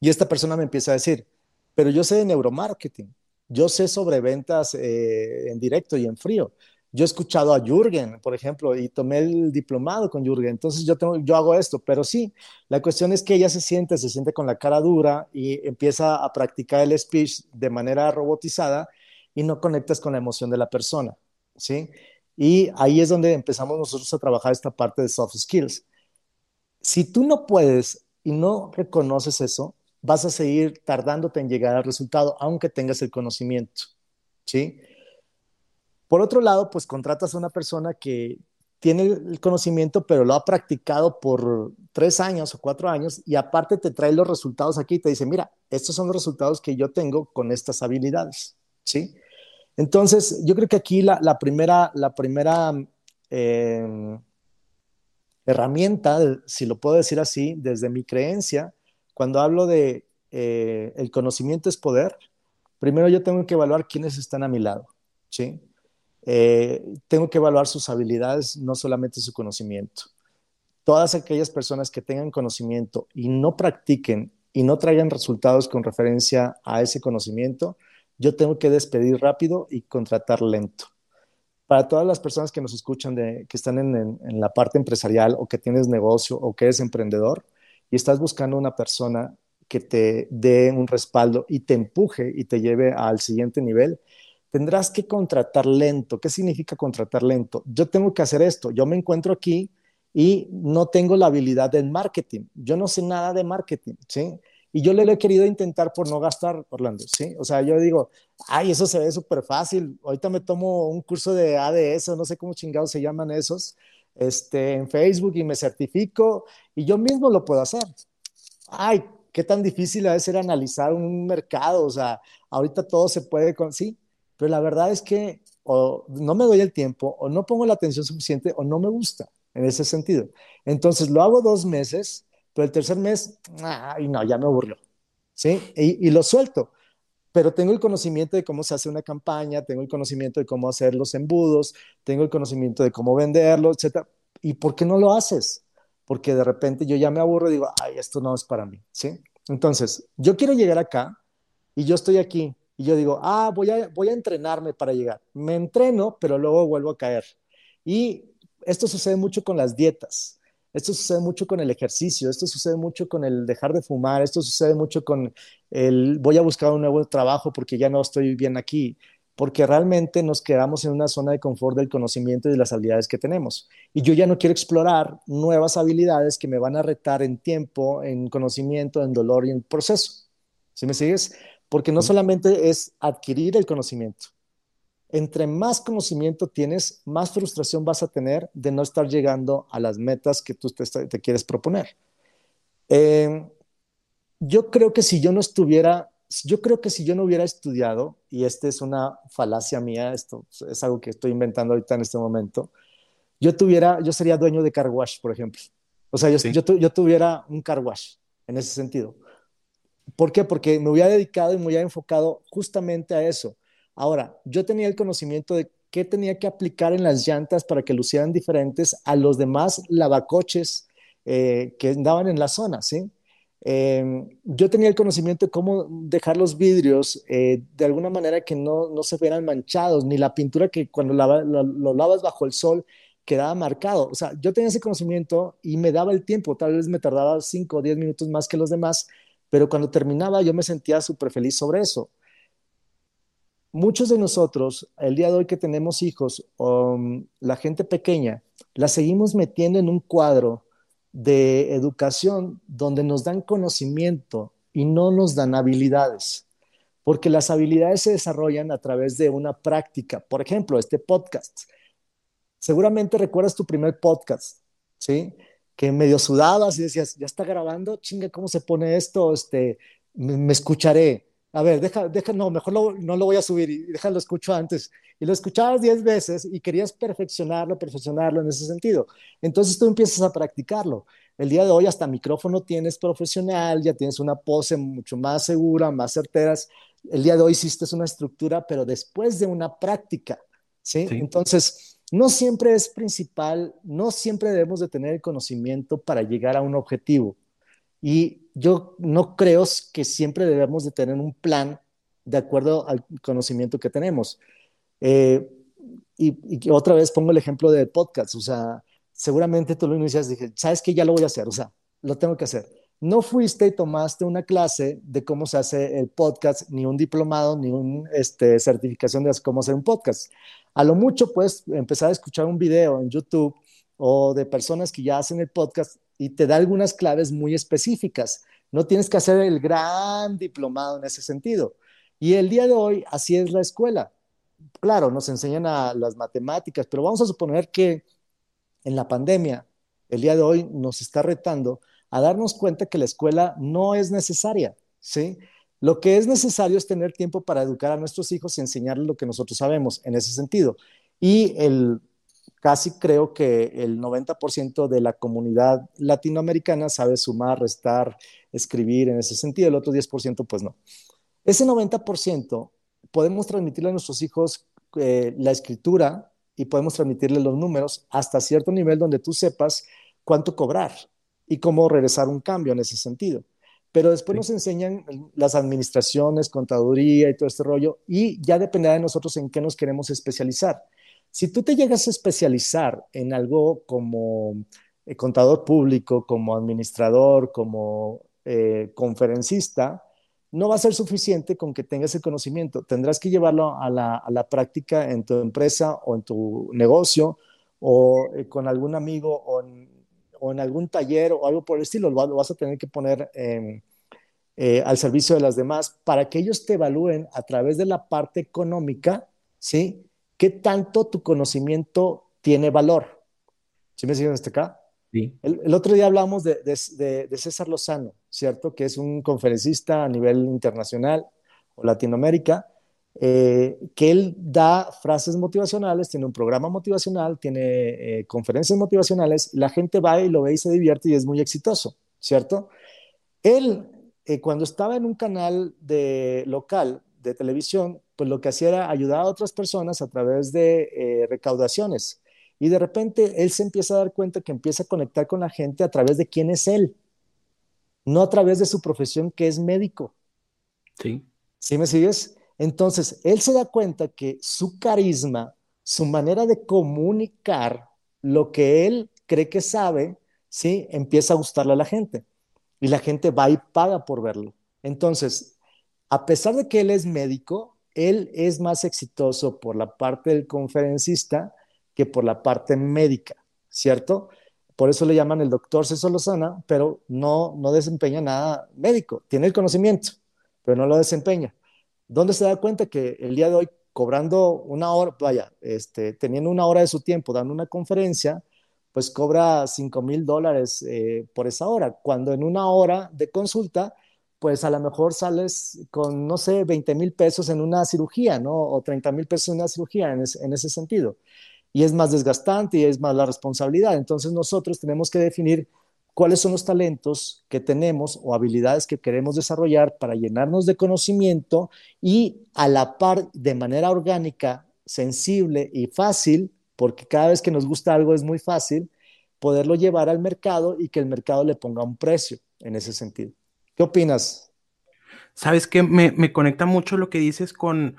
Speaker 2: Y esta persona me empieza a decir, pero yo sé de neuromarketing, yo sé sobre ventas eh, en directo y en frío. Yo he escuchado a Jürgen, por ejemplo, y tomé el diplomado con Jürgen. Entonces yo, tengo, yo hago esto, pero sí, la cuestión es que ella se siente, se siente con la cara dura y empieza a practicar el speech de manera robotizada y no conectas con la emoción de la persona, ¿sí? Y ahí es donde empezamos nosotros a trabajar esta parte de soft skills. Si tú no puedes y no reconoces eso, vas a seguir tardándote en llegar al resultado, aunque tengas el conocimiento, ¿sí? Por otro lado, pues contratas a una persona que tiene el conocimiento, pero lo ha practicado por tres años o cuatro años y aparte te trae los resultados aquí y te dice, mira, estos son los resultados que yo tengo con estas habilidades, ¿sí? Entonces, yo creo que aquí la, primera, la primera eh, herramienta, si lo puedo decir así, desde mi creencia, cuando hablo de eh, el conocimiento es poder, primero yo tengo que evaluar quiénes están a mi lado, ¿sí? Eh, tengo que evaluar sus habilidades, no solamente su conocimiento. Todas aquellas personas que tengan conocimiento y no practiquen y no traigan resultados con referencia a ese conocimiento, yo tengo que despedir rápido y contratar lento. Para todas las personas que nos escuchan, que están en, en la parte empresarial o que tienes negocio o que eres emprendedor, y estás buscando una persona que te dé un respaldo y te empuje y te lleve al siguiente nivel, tendrás que contratar lento. ¿Qué significa contratar lento? Yo tengo que hacer esto. Yo me encuentro aquí y no tengo la habilidad del marketing. Yo no sé nada de marketing, ¿sí? Y yo le he querido intentar por no gastar, Orlando, ¿sí? O sea, yo digo, ay, eso se ve súper fácil. Ahorita me tomo un curso de ADS, no sé cómo chingados se llaman esos, este, en Facebook y me certifico y yo mismo lo puedo hacer. Ay, qué tan difícil a ser analizar un mercado, o sea, ahorita todo se puede con, sí, pero la verdad es que o no me doy el tiempo, o no pongo la atención suficiente, o no me gusta en ese sentido. Entonces lo hago dos meses, pero el tercer mes, ay, no, ya me aburrió, ¿sí? Y, lo suelto pero tengo el conocimiento de cómo se hace una campaña, tengo el conocimiento de cómo hacer los embudos, tengo el conocimiento de cómo venderlo, etc. ¿Y por qué no lo haces? Porque de repente yo ya me aburro y digo, ay, esto no es para mí, ¿sí? Entonces, yo quiero llegar acá y yo estoy aquí y yo digo, ah, voy a, voy a entrenarme para llegar. Me entreno, pero luego vuelvo a caer. Y esto sucede mucho con las dietas. Esto sucede mucho con el ejercicio, esto sucede mucho con el dejar de fumar, esto sucede mucho con el voy a buscar un nuevo trabajo porque ya no estoy bien aquí, porque realmente nos quedamos en una zona de confort del conocimiento y de las habilidades que tenemos. Y yo ya no quiero explorar nuevas habilidades que me van a retar en tiempo, en conocimiento, en dolor y en proceso. ¿Sí me sigues? Porque no solamente es adquirir el conocimiento, entre más conocimiento tienes, más frustración vas a tener de no estar llegando a las metas que tú te, quieres proponer. Eh, yo creo que si yo no estuviera, yo creo que si yo no hubiera estudiado, y esta es una falacia mía, esto es algo que estoy inventando ahorita en este momento, yo tuviera, yo sería dueño de car wash, por ejemplo. O sea, yo, yo, yo tuviera un car wash en ese sentido. ¿Por qué? Porque me hubiera dedicado y me hubiera enfocado justamente a eso Ahora, yo tenía el conocimiento de qué tenía que aplicar en las llantas para que lucieran diferentes a los demás lavacoches eh, que andaban en la zona, ¿sí? Em, yo tenía el conocimiento de cómo dejar los vidrios eh, de alguna manera que no, no se vieran manchados, ni la pintura que cuando lo, lavas bajo el sol quedaba marcado. O sea, yo tenía ese conocimiento y me daba el tiempo, tal vez me tardaba 5 o 10 minutos más que los demás, pero cuando terminaba yo me sentía súper feliz sobre eso. Muchos de nosotros, el día de hoy que tenemos hijos, um, la gente pequeña, la seguimos metiendo en un cuadro de educación donde nos dan conocimiento y no nos dan habilidades, porque las habilidades se desarrollan a través de una práctica. Por ejemplo, este podcast. Seguramente recuerdas tu primer podcast, ¿sí? Que medio sudabas y decías, ya está grabando, chinga, ¿cómo se pone esto? Este, me, escucharé. A ver, deja, deja, no, mejor no lo voy a subir y déjalo escucho antes. Y lo escuchabas diez veces y querías perfeccionarlo, perfeccionarlo en ese sentido. Entonces tú empiezas a practicarlo. El día de hoy hasta micrófono tienes profesional, ya tienes una pose mucho más segura, más certeras. El día de hoy hiciste una estructura, pero después de una práctica, ¿sí? Entonces, no siempre es principal, no siempre debemos de tener el conocimiento para llegar a un objetivo. Y yo no creo que siempre debemos de tener un plan de acuerdo al conocimiento que tenemos. Eh, y, otra vez pongo el ejemplo del podcast, o sea, seguramente tú lo inicias dije, ¿sabes qué? Ya lo voy a hacer, o sea, lo tengo que hacer. No fuiste y tomaste una clase de cómo se hace el podcast, ni un diplomado, ni una este, certificación de cómo hacer un podcast. A lo mucho puedes empezar a escuchar un video en YouTube o de personas que ya hacen el podcast y te da algunas claves muy específicas. No tienes que hacer el gran diplomado en ese sentido. Y el día de hoy, así es la escuela. Claro, nos enseñan a las matemáticas, pero vamos a suponer que en la pandemia, el día de hoy nos está retando a darnos cuenta que la escuela no es necesaria, ¿sí? Lo que es necesario es tener tiempo para educar a nuestros hijos y enseñarles lo que nosotros sabemos en ese sentido. Y el, casi creo que el 90% de la comunidad latinoamericana sabe sumar, restar, escribir en ese sentido, el otro 10% pues no. Ese 90% podemos transmitirle a nuestros hijos eh, la escritura, y podemos transmitirle los números hasta cierto nivel donde tú sepas cuánto cobrar y cómo regresar un cambio en ese sentido. Pero después nos enseñan las administraciones, contaduría y todo este rollo, y ya dependerá de nosotros en qué nos queremos especializar. Si tú te llegas a especializar en algo como eh, contador público, como administrador, como eh, conferencista, no va a ser suficiente con que tengas el conocimiento. Tendrás que llevarlo a la, práctica en tu empresa o en tu negocio o eh, con algún amigo o en, algún taller o algo por el estilo. Lo, vas a tener que poner al servicio de las demás para que ellos te evalúen a través de la parte económica, ¿sí? ¿Qué tanto tu conocimiento tiene valor? ¿Sí me siguen hasta acá? El, otro día hablamos de, César Lozano, ¿cierto? Que es un conferencista a nivel internacional o Latinoamérica, eh, que él da frases motivacionales, tiene un programa motivacional, tiene eh, conferencias motivacionales, la gente va y lo ve y se divierte y es muy exitoso, ¿cierto? Él, eh, cuando estaba en un canal de, local de televisión, pues lo que hacía era ayudar a otras personas a través de recaudaciones y de repente él se empieza a dar cuenta que empieza a conectar con la gente a través de quién es él, no a través de su profesión que es médico.
Speaker 1: Sí.
Speaker 2: ¿Sí me sigues? Entonces, él se da cuenta que su carisma, su manera de comunicar lo que él cree que sabe, ¿sí? Empieza a gustarle a la gente. Y la gente va y paga por verlo. Entonces, a pesar de que él es médico, él es más exitoso por la parte del conferencista que por la parte médica, ¿cierto? Por eso le llaman el doctor César Lozana, pero no, no desempeña nada médico. Tiene el conocimiento, pero no lo desempeña. ¿Dónde se da cuenta que el día de hoy, cobrando una hora, vaya, este, teniendo una hora de su tiempo dando una conferencia, pues cobra 5 mil dólares eh, por esa hora, cuando en una hora de consulta, pues a lo mejor sales con, no sé, 20 mil pesos en una cirugía, ¿no? O 30 mil pesos en una cirugía en, en ese sentido y es más desgastante y es más la responsabilidad. Entonces nosotros tenemos que definir cuáles son los talentos que tenemos o habilidades que queremos desarrollar para llenarnos de conocimiento y a la par de manera orgánica, sensible y fácil, porque cada vez que nos gusta algo es muy fácil, poderlo llevar al mercado y que el mercado le ponga un precio en ese sentido. ¿Qué opinas?
Speaker 1: Sabes que me, me conecta mucho lo que dices con,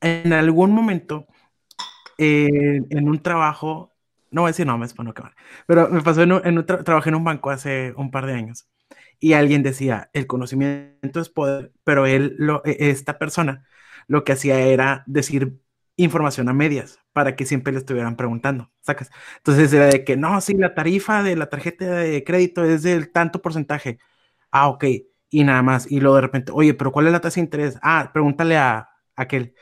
Speaker 1: en algún momento, en un trabajo, no voy a decir nombres para no acabar, pero me pasó en un, en trabajé en un banco hace un par de años y alguien decía, el conocimiento es poder, pero él, lo, e, esta persona, lo que hacía era decir información a medias para que siempre le estuvieran preguntando, ¿sacas? Entonces era de que, no, sí, la tarifa de la tarjeta de crédito es del tanto porcentaje. Ah, ok, y nada más. Y luego de repente, oye, pero ¿cuál es la tasa de interés? Ah, pregúntale a, aquel.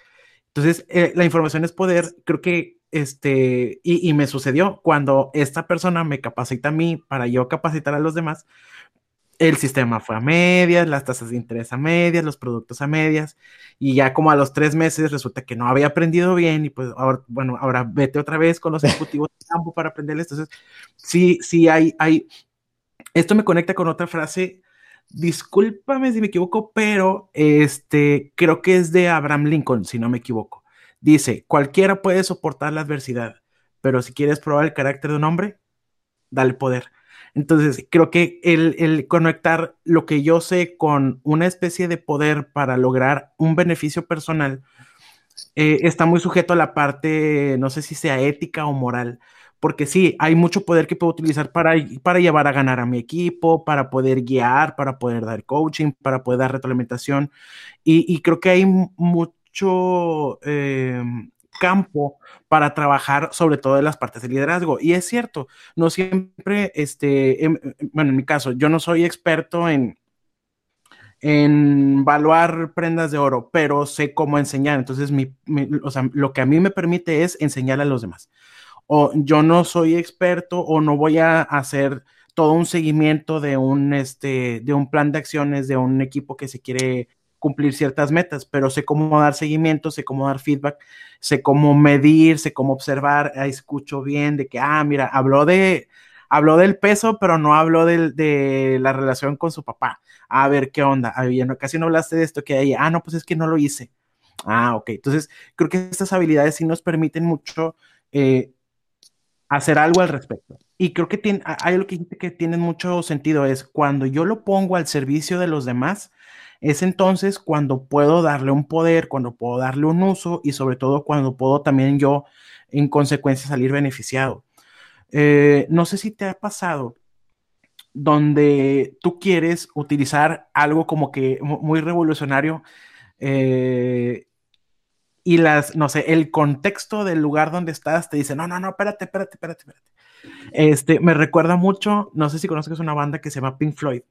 Speaker 1: Entonces, eh, la información es poder, creo que, este, y, y me sucedió cuando esta persona me capacita a mí para yo capacitar a los demás, el sistema fue a medias, las tasas de interés a medias, los productos a medias, y ya como a los tres meses resulta que no había aprendido bien, y pues ahora, bueno, ahora vete otra vez con los ejecutivos de campo para aprenderles. Entonces, sí, sí hay, hay, esto me conecta con otra frase, discúlpame si me equivoco, pero este, creo que es de Abraham Lincoln, si no me equivoco. Dice, cualquiera puede soportar la adversidad, pero si quieres probar el carácter de un hombre, dale poder. Entonces, creo que el, conectar lo que yo sé con una especie de poder para lograr un beneficio personal eh, está muy sujeto a la parte, no sé si sea ética o moral, porque sí, hay mucho poder que puedo utilizar para, para llevar a ganar a mi equipo, para poder guiar, para poder dar coaching, para poder dar retroalimentación, y, creo que hay mucho... Eh, campo para trabajar sobre todo en las partes de liderazgo. Y es cierto, no siempre, este, em, em, bueno, en mi caso, yo no soy experto en, en evaluar prendas de oro, pero sé cómo enseñar. Entonces, mi, o sea, lo que a mí me permite es enseñar a los demás. O yo no soy experto o no voy a hacer todo un seguimiento de un, este, de un plan de acciones de un equipo que se quiere cumplir ciertas metas, pero sé cómo dar seguimiento, sé cómo dar feedback, sé cómo medir, sé cómo observar, escucho bien de que, ah, mira, habló de, habló del peso, pero no habló de, la relación con su papá. A ver, ¿qué onda? Ah, casi no hablaste de esto que hay. Ah, no, pues es que no lo hice. Ah, ok. Entonces, creo que estas habilidades sí nos permiten mucho eh, hacer algo al respecto. Y creo que tiene, hay algo que, que tiene mucho sentido, es cuando yo lo pongo al servicio de los demás, es entonces cuando puedo darle un poder, cuando puedo darle un uso y sobre todo cuando puedo también yo en consecuencia salir beneficiado. Eh, no sé si te ha pasado donde tú quieres utilizar algo como que muy revolucionario eh, y las, no sé, el contexto del lugar donde estás te dice, no, no, no, espérate, espérate, espérate, espérate. Este, me recuerda mucho, no sé si conoces una banda que se llama Pink Floyd.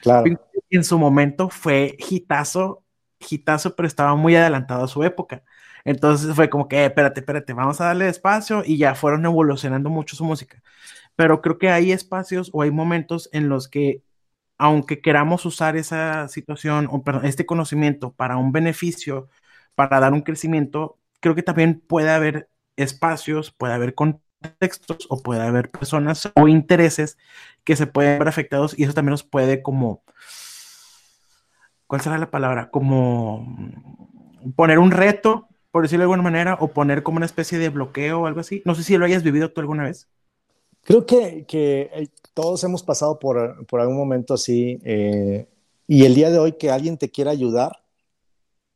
Speaker 2: Claro.
Speaker 1: En su momento fue hitazo, hitazo, pero estaba muy adelantado a su época. Entonces fue como que, eh, espérate, espérate, vamos a darle espacio y ya fueron evolucionando mucho su música. Pero creo que hay espacios o hay momentos en los que, aunque queramos usar esa situación o perdón, este conocimiento para un beneficio, para dar un crecimiento, creo que también puede haber espacios, puede haber contextos o puede haber personas o intereses que se pueden ver afectados y eso también nos puede como, ¿cuál será la palabra? Como poner un reto, por decirlo de alguna manera, o poner como una especie de bloqueo o algo así. No sé si lo hayas vivido tú alguna vez.
Speaker 2: Creo que, que eh, todos hemos pasado por, por algún momento así eh, y el día de hoy que alguien te quiera ayudar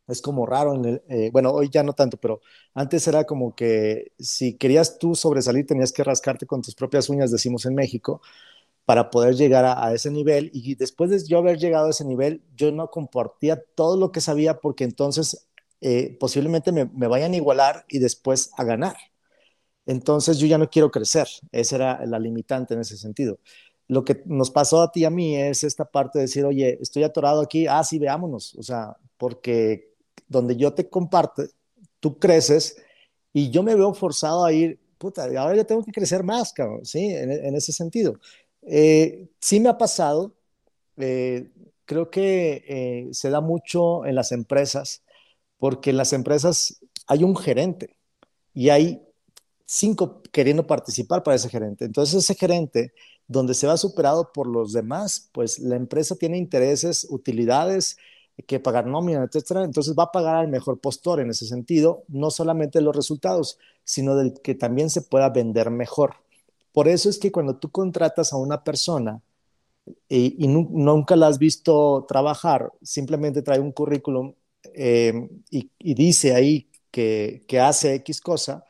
Speaker 2: es como raro. Eh, bueno, hoy ya no tanto, pero antes era como que si querías tú sobresalir tenías que rascarte con tus propias uñas, decimos en México, para poder llegar a, ese nivel. Y después de yo haber llegado a ese nivel, yo no compartía todo lo que sabía porque entonces eh, posiblemente me, vayan a igualar y después a ganar. Entonces yo ya no quiero crecer. Esa era la limitante en ese sentido. Lo que nos pasó a ti y a mí es esta parte de decir, oye, estoy atorado aquí, ah, sí, veámonos. O sea, porque donde yo te comparto, tú creces y yo me veo forzado a ir, puta, ahora yo tengo que crecer más, cabrón, ¿sí? en ese sentido. Eh, sí me ha pasado, eh, creo que eh, se da mucho en las empresas, porque en las empresas hay un gerente y hay cinco queriendo participar para ese gerente. Entonces ese gerente, donde se va superado por los demás, pues la empresa tiene intereses, utilidades, que pagar nómina, etcétera. Entonces va a pagar al mejor postor en ese sentido, no solamente los resultados, sino del que también se pueda vender mejor. Por eso es que cuando tú contratas a una persona y, nunca la has visto trabajar, simplemente trae un currículum eh, y, dice ahí que, hace X cosa,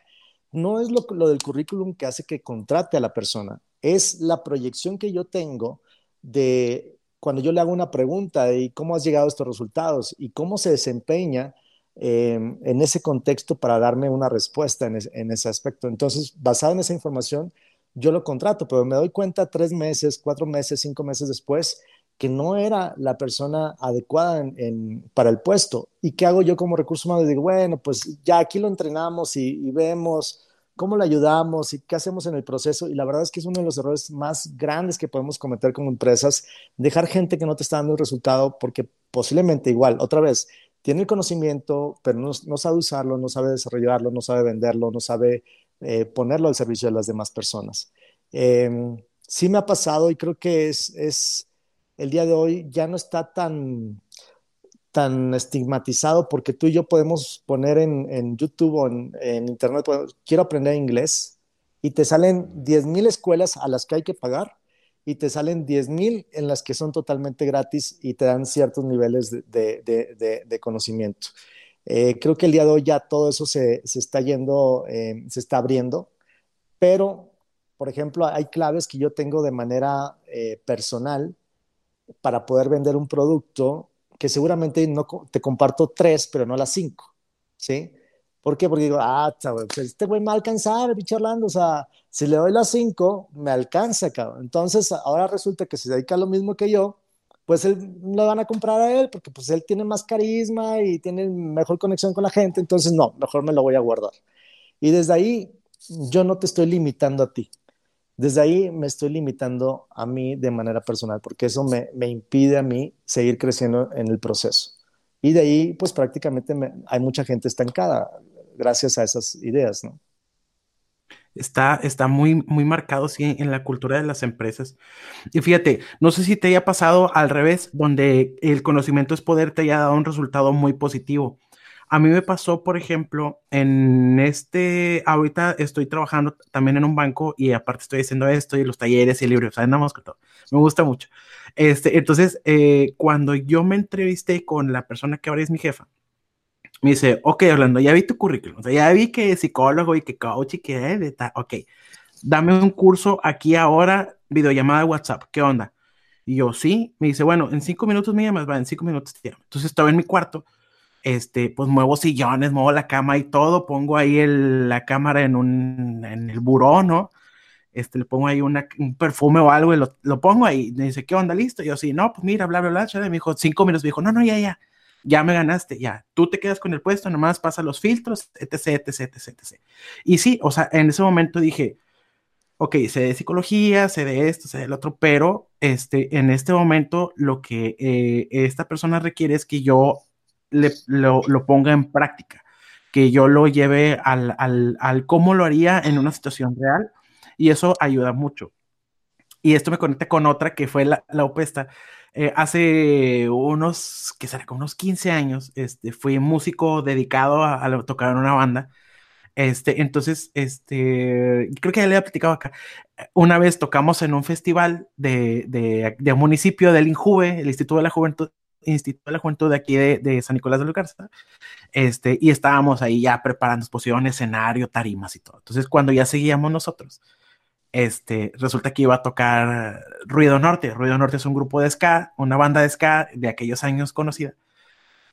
Speaker 2: no es lo, lo del currículum que hace que contrate a la persona, es la proyección que yo tengo de cuando yo le hago una pregunta de cómo has llegado a estos resultados y cómo se desempeña em, en ese contexto para darme una respuesta en, en, ese aspecto. Entonces, basado en esa información, yo lo contrato, pero me doy cuenta tres meses, cuatro meses, cinco meses después que no era la persona adecuada en, para el puesto. ¿Y qué hago yo como recurso humano? Digo, bueno, pues ya aquí lo entrenamos y, vemos cómo le ayudamos y qué hacemos en el proceso. Y la verdad es que es uno de los errores más grandes que podemos cometer como empresas, dejar gente que no te está dando el resultado porque posiblemente igual, otra vez, tiene el conocimiento, pero no, sabe usarlo, no sabe desarrollarlo, no sabe venderlo, no sabe eh, ponerlo al servicio de las demás personas. Em, sí me ha pasado y creo que es, es el día de hoy ya no está tan, tan estigmatizado porque tú y yo podemos poner en, YouTube o en, Internet, quiero aprender inglés y te salen 10.000 escuelas a las que hay que pagar y te salen 10.000 en las que son totalmente gratis y te dan ciertos niveles de, conocimiento. Eh, creo que el día de hoy ya todo eso se, está yendo, eh, se está abriendo, pero, por ejemplo, hay claves que yo tengo de manera eh, personal para poder vender un producto que seguramente no te comparto tres, pero no las cinco, ¿sí? ¿Por qué? Porque digo, ah, pues este güey me va a alcanzar, el pinche Orlando, o sea, si le doy las cinco, me alcanza, cabrón. Entonces, ahora resulta que se dedica lo mismo que yo, pues él lo van a comprar a él porque pues él tiene más carisma y tiene mejor conexión con la gente, entonces no, mejor me lo voy a guardar. Y desde ahí yo no te estoy limitando a ti, desde ahí me estoy limitando a mí de manera personal, porque eso me, impide a mí seguir creciendo en el proceso. Y de ahí, pues prácticamente hay mucha gente estancada gracias a esas ideas, ¿no?
Speaker 1: Está, está muy, muy marcado, sí, en la cultura de las empresas. Y fíjate, no sé si te haya pasado al revés, donde el conocimiento es poder, te haya dado un resultado muy positivo. A mí me pasó, por ejemplo, en este, ahorita estoy trabajando también en un banco y aparte estoy haciendo esto y los talleres y el libro, o sea, todo. Me gusta mucho. Este, entonces, eh, cuando yo me entrevisté con la persona que ahora es mi jefa, me dice, ok, Orlando, ya vi tu currículum, o sea, ya vi que psicólogo y que coach y que, eh, tal, ok, dame un curso aquí ahora, videollamada de WhatsApp, ¿qué onda? Y yo, sí, me dice, bueno, en cinco minutos me llamas, va, en cinco minutos te llamo. Entonces estaba en mi cuarto este, pues muevo sillones, muevo la cama y todo, pongo ahí la cámara en un, en el buró, ¿no? Este, le pongo ahí un perfume o algo y lo, lo, pongo ahí. Me dice, ¿qué onda? ¿Listo? Y yo, sí, no, pues mira, bla, bla, bla. Me dijo, cinco minutos. Me dijo, no, no, ya, ya, ya me ganaste, ya. Tú te quedas con el puesto, nomás pasa los filtros, etc, etc, etc, etc. Y sí, o sea, en ese momento dije, ok, sé de psicología, sé de esto, sé del otro, pero este, en este momento lo que eh, esta persona requiere es que yo lo, ponga en práctica, que yo lo lleve al, al, cómo lo haría en una situación real y eso ayuda mucho. Y esto me conecta con otra que fue la, la opesta. Eh, hace unos, que será, como unos 15 años, este, fui músico dedicado a, tocar en una banda. Este, entonces, este, creo que ya le he platicado acá. Una vez tocamos en un festival de, de, de municipio del INJUVE, el Instituto de la Juventud, Instituto de la Juventud de aquí de, San Nicolás de Lucarza, este, y estábamos ahí ya preparando exposición, escenario, tarimas y todo. Entonces, cuando ya seguíamos nosotros, este, resulta que iba a tocar Ruido Norte. Ruido Norte es un grupo de ska, una banda de ska de aquellos años conocida.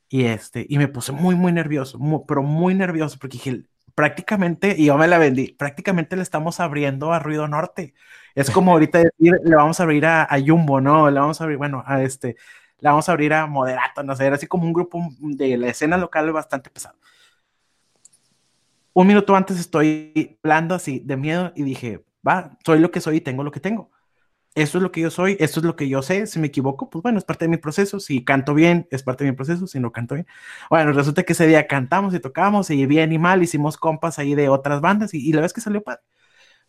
Speaker 1: Y, este, y me puse muy, muy nervioso, pero muy nervioso, porque dije, prácticamente, y yo me la vendí, prácticamente le estamos abriendo a Ruido Norte. Es como ahorita decir, le vamos a abrir a, a Jumbo, ¿no? Le vamos a abrir, bueno, a este, la vamos a abrir a Moderato, no sé, era así como un grupo de la escena local bastante pesado. Un minuto antes estoy hablando así de miedo y dije, va, soy lo que soy y tengo lo que tengo. Esto es lo que yo soy, esto es lo que yo sé. Si me equivoco, pues bueno, es parte de mi proceso. Si canto bien, es parte de mi proceso. Si no canto bien, bueno, resulta que ese día cantamos y tocamos y bien y mal hicimos compas ahí de otras bandas y, y la vez que salió padre.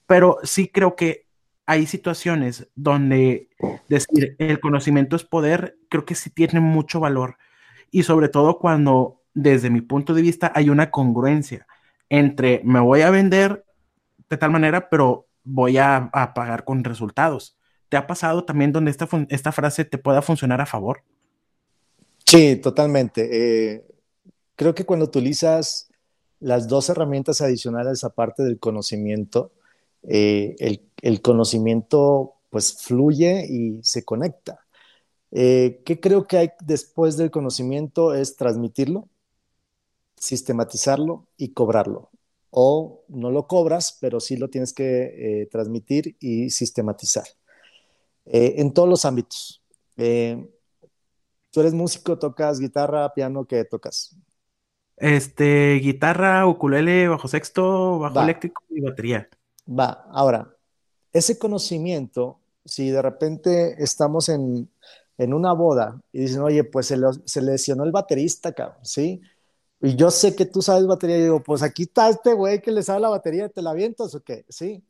Speaker 1: Pero sí creo que hay situaciones donde decir el conocimiento es poder, creo que sí tiene mucho valor. Y sobre todo cuando, desde mi punto de vista, hay una congruencia entre me voy a vender de tal manera, pero voy a, pagar con resultados. ¿Te ha pasado también donde esta, esta frase te pueda funcionar a favor?
Speaker 2: Sí, totalmente. Eh, creo que cuando utilizas las dos herramientas adicionales aparte del conocimiento, eh, el, conocimiento pues fluye y se conecta. Eh, ¿Qué creo que hay después del conocimiento? Es transmitirlo, sistematizarlo y cobrarlo. O no lo cobras, pero sí lo tienes que eh, transmitir y sistematizar. en todos los ámbitos. Tú eres músico, tocas guitarra, piano, ¿qué tocas?
Speaker 1: Este, guitarra, ukulele, bajo sexto, bajo eléctrico y batería.
Speaker 2: Va, ahora, ese conocimiento, si de repente estamos en, una boda y dicen, oye, pues se, se, lesionó el baterista, cabrón, ¿sí? Y yo sé que tú sabes batería, y digo, pues aquí está este güey que le sabe la batería, ¿te la avientas o qué? ¿Sí?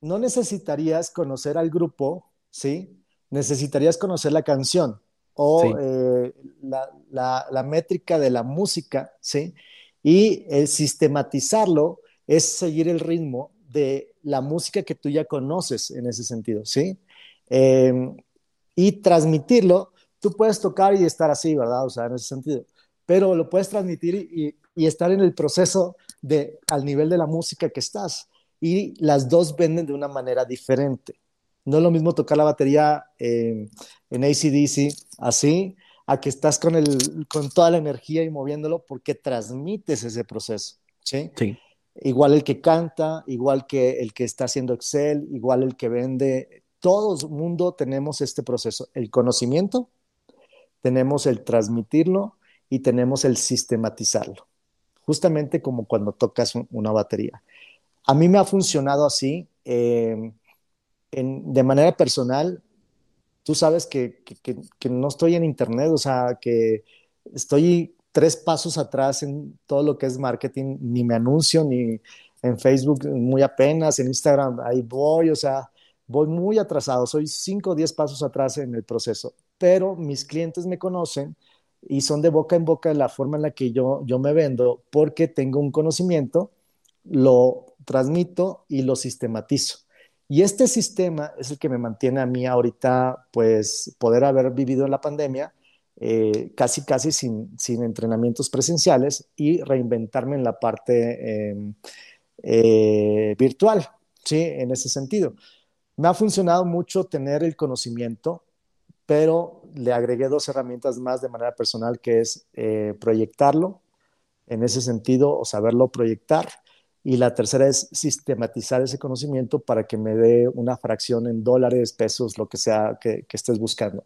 Speaker 2: No necesitarías conocer al grupo, ¿sí? Necesitarías conocer la canción o eh, la, métrica de la música, ¿sí? Y el sistematizarlo es seguir el ritmo de la música que tú ya conoces en ese sentido, ¿sí? Em, y transmitirlo, tú puedes tocar y estar así, ¿verdad? O sea, en ese sentido, pero lo puedes transmitir y, estar en el proceso de, al nivel de la música que estás. Y las dos venden de una manera diferente. No es lo mismo tocar la batería en ACDC así, a que estás con, el, con toda la energía y moviéndolo porque transmites ese proceso. ¿sí?
Speaker 1: Sí.
Speaker 2: Igual el que canta, igual que el que está haciendo Excel, igual el que vende. Todo el mundo tenemos este proceso. El conocimiento, tenemos el transmitirlo y tenemos el sistematizarlo. Justamente como cuando tocas una batería. A mí me ha funcionado así. Eh, de manera personal, tú sabes que, no estoy en Internet, o sea, que estoy tres pasos atrás en todo lo que es marketing, ni me anuncio, ni en Facebook muy apenas, en Instagram ahí voy, o sea, voy muy atrasado, soy cinco o diez pasos atrás en el proceso, pero mis clientes me conocen y son de boca en boca la forma en la que yo, yo me vendo porque tengo un conocimiento, lo transmito y lo sistematizo. Y este sistema es el que me mantiene a mí ahorita, pues, poder haber vivido en la pandemia eh, casi, casi sin, sin, entrenamientos presenciales y reinventarme en la parte em, eh, virtual, ¿sí? En ese sentido. Me ha funcionado mucho tener el conocimiento, pero le agregué dos herramientas más de manera personal, que es eh, proyectarlo, en ese sentido, o saberlo proyectar, y la tercera es sistematizar ese conocimiento para que me dé una fracción en dólares, pesos, lo que sea que, estés buscando.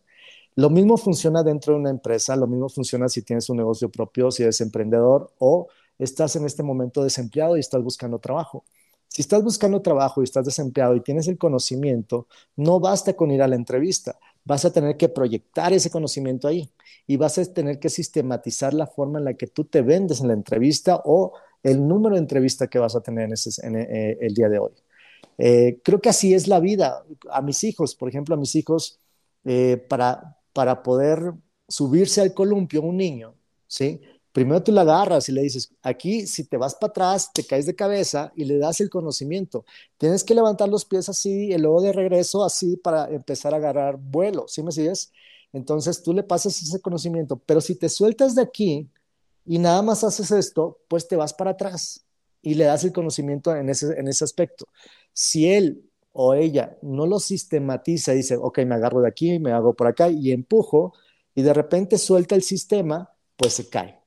Speaker 2: Lo mismo funciona dentro de una empresa, lo mismo funciona si tienes un negocio propio, si eres emprendedor o estás en este momento desempleado y estás buscando trabajo. Si estás buscando trabajo y estás desempleado y tienes el conocimiento, no basta con ir a la entrevista, vas a tener que proyectar ese conocimiento ahí y vas a tener que sistematizar la forma en la que tú te vendes en la entrevista o el número de entrevistas que vas a tener en, eh, el día de hoy. Eh, creo que así es la vida. A mis hijos, por ejemplo, a mis hijos, eh, para, para poder subirse al columpio un niño, ¿sí? Primero tú la agarras y le dices, aquí si te vas para atrás, te caes de cabeza y le das el conocimiento. Tienes que levantar los pies así y luego de regreso así para empezar a agarrar vuelo, ¿sí me sigues? Entonces tú le pasas ese conocimiento, pero si te sueltas de aquí, y nada más haces esto, pues te vas para atrás y le das el conocimiento en ese, en ese aspecto. Si él o ella no lo sistematiza, dice, ok, me agarro de aquí, me hago por acá y empujo, y de repente suelta el sistema, pues se cae.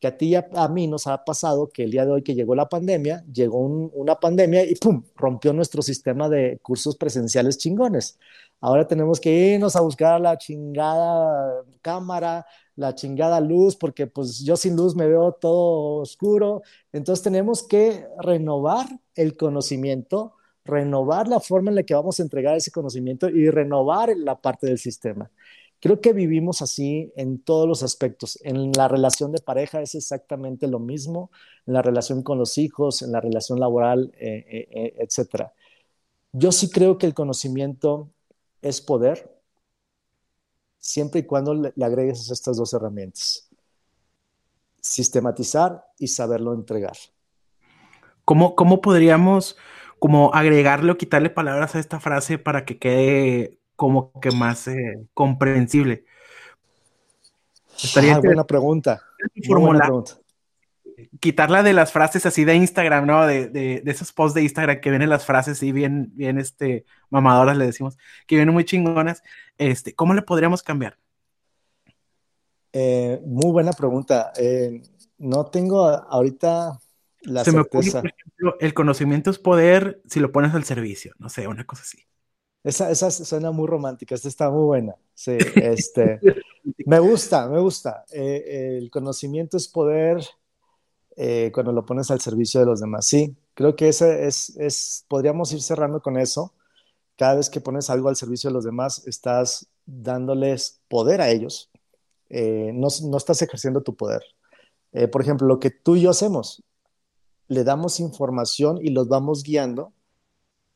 Speaker 2: Que a ti y a, mí nos ha pasado que el día de hoy que llegó la pandemia, llegó una pandemia y ¡pum! rompió nuestro sistema de cursos presenciales chingones. Ahora tenemos que irnos a buscar la chingada cámara, la chingada luz, porque pues yo sin luz me veo todo oscuro. Entonces tenemos que renovar el conocimiento, renovar la forma en la que vamos a entregar ese conocimiento y renovar la parte del sistema. Creo que vivimos así en todos los aspectos. En la relación de pareja es exactamente lo mismo, en la relación con los hijos, en la relación laboral, eh, eh, eh, etc. Yo sí creo que el conocimiento es poder, siempre y cuando le, agregues estas dos herramientas. Sistematizar y saberlo entregar.
Speaker 1: ¿Cómo, cómo podríamos como agregarle o quitarle palabras a esta frase para que quede como que más eh, comprensible?
Speaker 2: Estaría ah, buena pregunta.
Speaker 1: Formular, quitarla de las frases así de Instagram, ¿no? De, de, de, esos posts de Instagram que vienen las frases y bien, bien, este, mamadoras le decimos, que vienen muy chingonas, este, ¿cómo le podríamos cambiar?
Speaker 2: Eh, muy buena pregunta. Eh, no tengo ahorita la
Speaker 1: Se
Speaker 2: certeza.
Speaker 1: Me ocurre, por ejemplo, el conocimiento es poder si lo pones al servicio, no sé, una cosa así.
Speaker 2: Esa, esa suena muy romántica, esta está muy buena. Sí, este, me gusta, me gusta. Eh, el conocimiento es poder eh, cuando lo pones al servicio de los demás. Sí, creo que ese es, es, podríamos ir cerrando con eso. Cada vez que pones algo al servicio de los demás, estás dándoles poder a ellos. Eh, no, no, estás ejerciendo tu poder. Por ejemplo, lo que tú y yo hacemos, le damos información y los vamos guiando.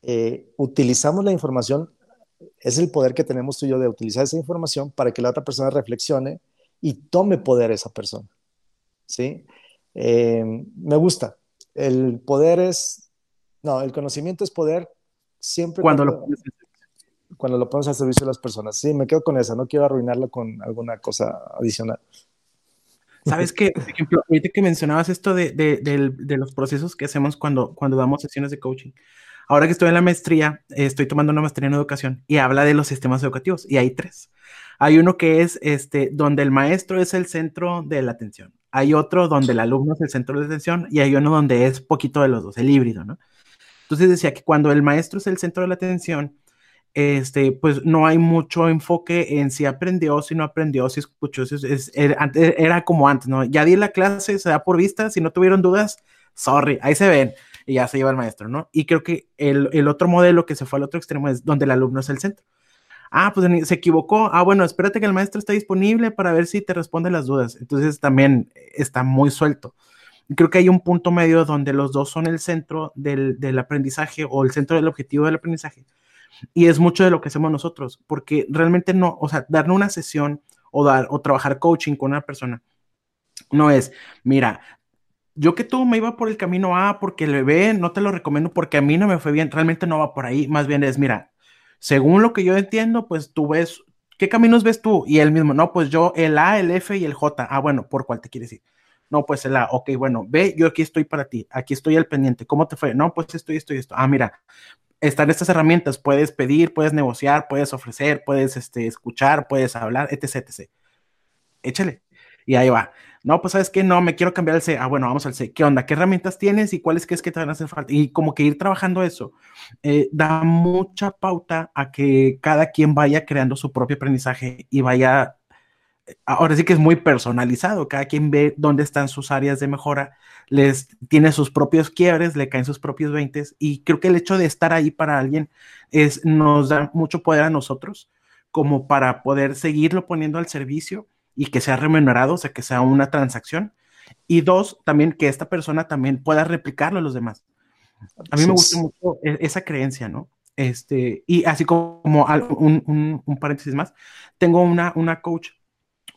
Speaker 2: Eh, utilizamos la información, es el poder que tenemos tú y yo de utilizar esa información para que la otra persona reflexione y tome poder esa persona. ¿Sí? Eh, me gusta. El poder es, no, el conocimiento es poder siempre
Speaker 1: cuando, cuando, lo,
Speaker 2: cuando lo pones al servicio de las personas. Sí, me quedo con esa, no quiero arruinarlo con alguna cosa adicional.
Speaker 1: Sabes que, por ejemplo, ahorita que mencionabas esto de, de, los procesos que hacemos cuando, cuando damos sesiones de coaching. Ahora que estoy en la maestría, estoy tomando una maestría en educación y habla de los sistemas educativos y hay tres. Hay uno que es este, donde el maestro es el centro de la atención. Hay otro donde el alumno es el centro de atención y hay uno donde es poquito de los dos, el híbrido, ¿no? Entonces decía que cuando el maestro es el centro de la atención, este, pues no hay mucho enfoque en si aprendió, si no aprendió, si escuchó. Es, es, era, era, como antes, ¿no? Ya di la clase, se da por vista, si no tuvieron dudas, sorry, ahí se ven y ya se lleva el maestro, ¿no? Y creo que el, el otro modelo que se fue al otro extremo es donde el alumno es el centro. Ah, pues se equivocó. Ah, bueno, espérate que el maestro está disponible para ver si te responde las dudas. Entonces también está muy suelto. Creo que hay un punto medio donde los dos son el centro del, del aprendizaje o el centro del objetivo del aprendizaje y es mucho de lo que hacemos nosotros, porque realmente no, o sea, darle una sesión o, dar, o trabajar coaching con una persona, no es, mira, yo que tú me iba por el camino A porque el bebé no te lo recomiendo porque a mí no me fue bien, realmente no va por ahí, más bien es, mira, según lo que yo entiendo, pues tú ves, ¿qué caminos ves tú? Y él mismo, no, pues yo el A, el F y el J, ah, bueno, ¿por cuál te quieres ir? No, pues el A, ok, bueno, ve, yo aquí estoy para ti, aquí estoy al pendiente, ¿cómo te fue? No, pues estoy, estoy, esto. Ah, mira, están estas herramientas, puedes pedir, puedes negociar, puedes ofrecer, puedes este, escuchar, puedes hablar, etc, etc. Échale. Y ahí va. No, pues sabes que no, me quiero cambiar el C. Ah, bueno, vamos al C. ¿Qué onda? ¿Qué herramientas tienes y cuáles crees que te van a hacer falta? Y como que ir trabajando eso eh, da mucha pauta a que cada quien vaya creando su propio aprendizaje y vaya ahora sí que es muy personalizado, cada quien ve dónde están sus áreas de mejora, les tiene sus propios quiebres, le caen sus propios veintes y creo que el hecho de estar ahí para alguien es nos da mucho poder a nosotros como para poder seguirlo poniendo al servicio y que sea remunerado, o sea, que sea una transacción. Y dos, también que esta persona también pueda replicarlo a los demás. A mí me gusta mucho e, esa creencia, ¿no? Este, y así como un, un, un paréntesis más, tengo una, una coach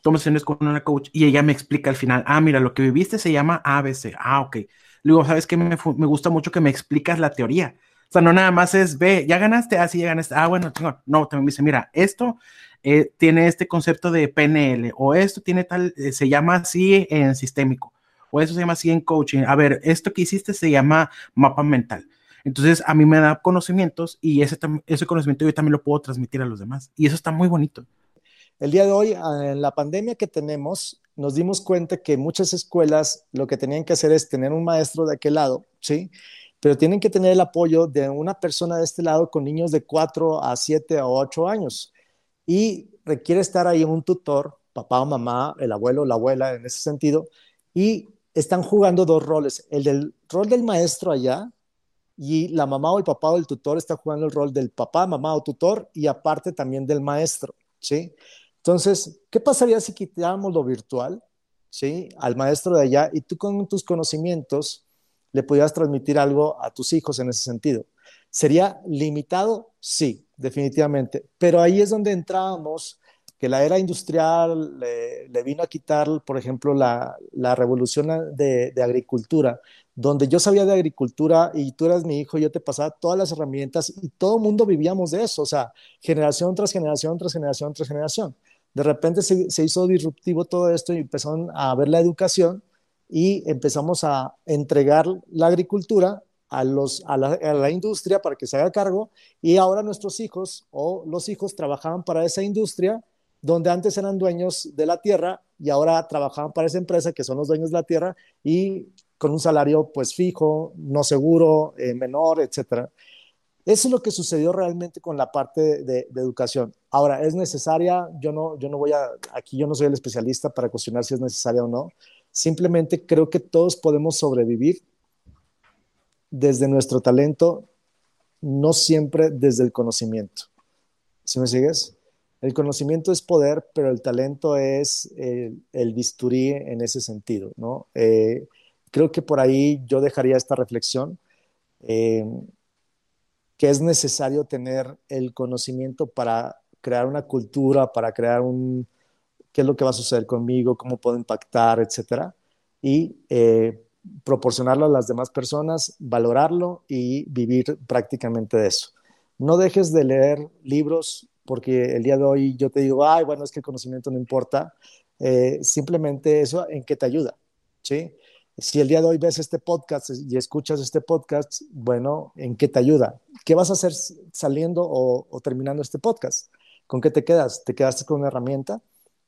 Speaker 1: tomo sesiones con una coach y ella me explica al final, ah, mira, lo que viviste se llama ABC. Ah, ok. Luego, ¿sabes qué? Me, gusta mucho que me explicas la teoría. O sea, no nada más es, ve, ya ganaste, ah, sí, ya ganaste. Ah, bueno, no, no también me dice, mira, esto eh, tiene este concepto de PNL, o esto tiene tal, eh, se llama así en sistémico, o eso se llama así en coaching. A ver, esto que hiciste se llama mapa mental. Entonces, a mí me da conocimientos y ese, ese conocimiento yo también lo puedo transmitir a los demás. Y eso está muy bonito.
Speaker 2: El día de hoy, ah, en la pandemia que tenemos, nos dimos cuenta que muchas escuelas lo que tenían que hacer es tener un maestro de aquel lado, ¿sí? Pero tienen que tener el apoyo de una persona de este lado con niños de 4 a 7 o 8 años. Y requiere estar ahí un tutor, papá o mamá, el abuelo o la abuela en ese sentido, y están jugando dos roles, el del rol del maestro allá y la mamá o el papá o el tutor está jugando el rol del papá, mamá o tutor y aparte también del maestro, ¿sí? Entonces, ¿qué pasaría si quitáramos lo virtual, ¿sí? Al maestro de allá y tú con tus conocimientos le pudieras transmitir algo a tus hijos en ese sentido. ¿Sería limitado? Sí, definitivamente. Pero ahí es donde entrábamos, que la era industrial le, vino a quitar, por ejemplo, la, revolución de, de, agricultura, donde yo sabía de agricultura y tú eras mi hijo, yo te pasaba todas las herramientas y todo el mundo vivíamos de eso, o sea, generación tras generación, tras generación, tras generación. De repente se, hizo disruptivo todo esto y empezaron a ver la educación y empezamos a entregar la agricultura a, la, industria para que se haga cargo y ahora nuestros hijos o los hijos trabajaban para esa industria donde antes eran dueños de la tierra y ahora trabajaban para esa empresa que son los dueños de la tierra y con un salario pues fijo, no seguro, eh, menor, etcétera. Eso es lo que sucedió realmente con la parte de, educación. Ahora, ¿es necesaria? Yo no, yo no voy a, aquí yo no soy el especialista para cuestionar si es necesaria o no. Simplemente creo que todos podemos sobrevivir desde nuestro talento, no siempre desde el conocimiento. ¿Sí me sigues? El conocimiento es poder, pero el talento es el, el bisturí en ese sentido, ¿no? Eh, creo que por ahí yo dejaría esta reflexión. Eh, que es necesario tener el conocimiento para crear una cultura, para crear un, qué es lo que va a suceder conmigo, cómo puedo impactar, etcétera, y eh, proporcionarlo a las demás personas, valorarlo y vivir prácticamente de eso. No dejes de leer libros porque el día de hoy yo te digo, ay, bueno, es que el conocimiento no importa, eh, simplemente eso en qué te ayuda, ¿sí? Si el día de hoy ves este podcast y escuchas este podcast, bueno, ¿en qué te ayuda? ¿Qué vas a hacer saliendo o, terminando este podcast? ¿Con qué te quedas? ¿Te quedaste con una herramienta?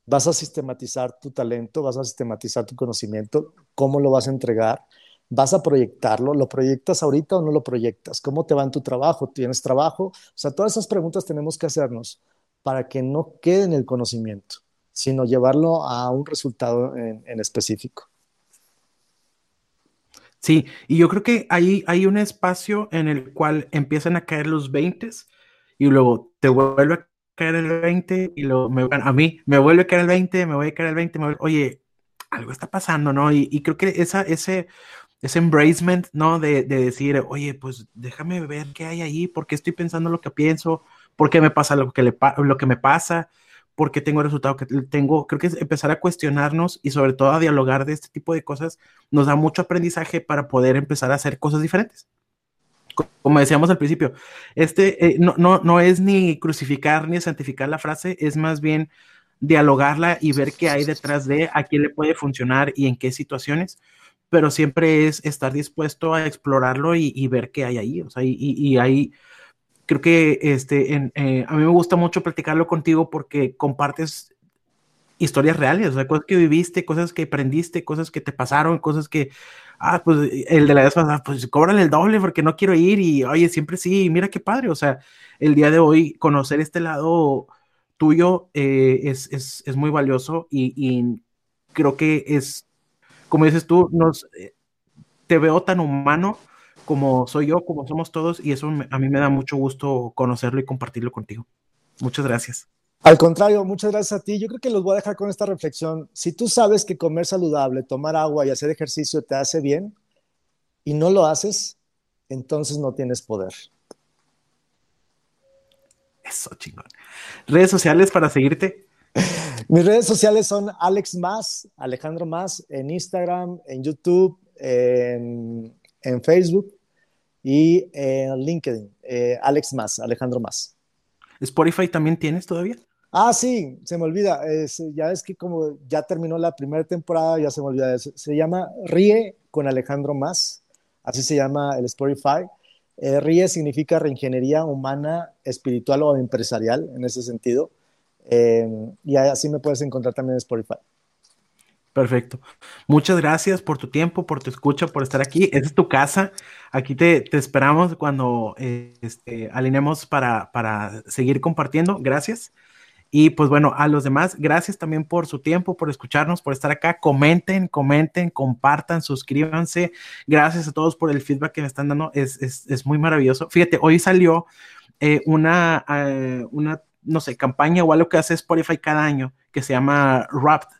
Speaker 2: ¿Vas a sistematizar tu talento? ¿Vas a sistematizar tu conocimiento? ¿Cómo lo vas a entregar? ¿Vas a proyectarlo? ¿Lo proyectas ahorita o no lo proyectas? ¿Cómo te va en tu trabajo? ¿Tienes trabajo? O sea, todas esas preguntas tenemos que hacernos para que no quede en el conocimiento, sino llevarlo a un resultado en específico.
Speaker 1: Sí, y yo creo que ahí hay un espacio en el cual empiezan a caer los 20 y luego te vuelve a caer el 20 y luego me, a mí me vuelve a caer el 20, me voy a caer el 20, oye, algo está pasando, ¿no? Y, creo que esa, ese, ese embracement, ¿no? De, de, decir, oye, pues déjame ver qué hay ahí, por qué estoy pensando lo que pienso, por qué me pasa lo que, le, lo que me pasa, porque tengo el resultado que tengo. Creo que es empezar a cuestionarnos y sobre todo a dialogar de este tipo de cosas nos da mucho aprendizaje para poder empezar a hacer cosas diferentes. Como decíamos al principio, este eh, no, no, no es ni crucificar ni santificar la frase, es más bien dialogarla y ver qué hay detrás de a quién le puede funcionar y en qué situaciones, pero siempre es estar dispuesto a explorarlo y, ver qué hay ahí. O sea, y, y, y hay creo que este, eh, a mí me gusta mucho platicarlo contigo porque compartes historias reales, o sea, cosas que viviste, cosas que aprendiste, cosas que te pasaron, cosas que, ah, pues el de la vez pasada, pues cóbrale el doble porque no quiero ir y, oye, siempre sí, mira qué padre, o sea, el día de hoy conocer este lado tuyo eh, es, es, es, muy valioso y, y, creo que es, como dices tú, nos, eh, te veo tan humano como soy yo, como somos todos, y eso a mí me da mucho gusto conocerlo y compartirlo contigo. Muchas gracias.
Speaker 2: Al contrario, muchas gracias a ti. Yo creo que los voy a dejar con esta reflexión. Si tú sabes que comer saludable, tomar agua y hacer ejercicio te hace bien y no lo haces, entonces no tienes poder.
Speaker 1: Eso, chingón. Redes sociales para seguirte.
Speaker 2: Mis redes sociales son Alex Más, Alejandro Más, en Instagram, en YouTube, en, en Facebook y en LinkedIn, eh, Alex Más, Alejandro Más.
Speaker 1: ¿Spotify también tienes todavía?
Speaker 2: Ah, sí, se me olvida. ya es que como ya terminó la primera temporada, ya se me olvida eso. Se llama Ríe con Alejandro Más, así se llama el Spotify. Eh, Ríe significa reingeniería humana, espiritual o empresarial, en ese sentido. Eh, y así me puedes encontrar también en Spotify.
Speaker 1: Perfecto. Muchas gracias por tu tiempo, por tu escucha, por estar aquí. Esta es tu casa. Aquí te, esperamos cuando eh, este, alineemos para, para seguir compartiendo. Gracias. Y pues bueno, a los demás, gracias también por su tiempo, por escucharnos, por estar acá. Comenten, comenten, compartan, suscríbanse. Gracias a todos por el feedback que me están dando. Es, es, muy maravilloso. Fíjate, hoy salió eh, una, eh, una, no sé, campaña o algo que hace Spotify cada año que se llama Wrapped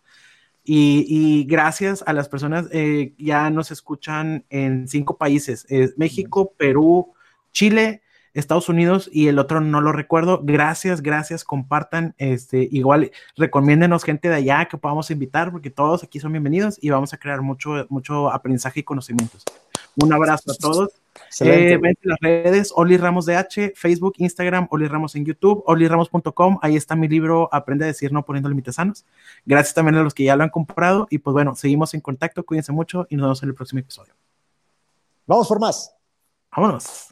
Speaker 1: y, gracias a las personas, eh, ya nos escuchan en cinco países, México, Perú, Chile, Estados Unidos y el otro no lo recuerdo. Gracias, gracias, compartan, este, igual recomiéndenos gente de allá que podamos invitar porque todos aquí son bienvenidos y vamos a crear mucho, mucho aprendizaje y conocimientos. Un abrazo a todos Eh, ven las redes, Oli Ramos DH, Facebook, Instagram, Oli Ramos en YouTube, oliramos.com, ahí está mi libro Aprende a decir no poniendo límites sanos. Gracias también a los que ya lo han comprado y pues bueno, seguimos en contacto, cuídense mucho y nos vemos en el próximo episodio.
Speaker 2: Vamos por más.
Speaker 1: Vámonos.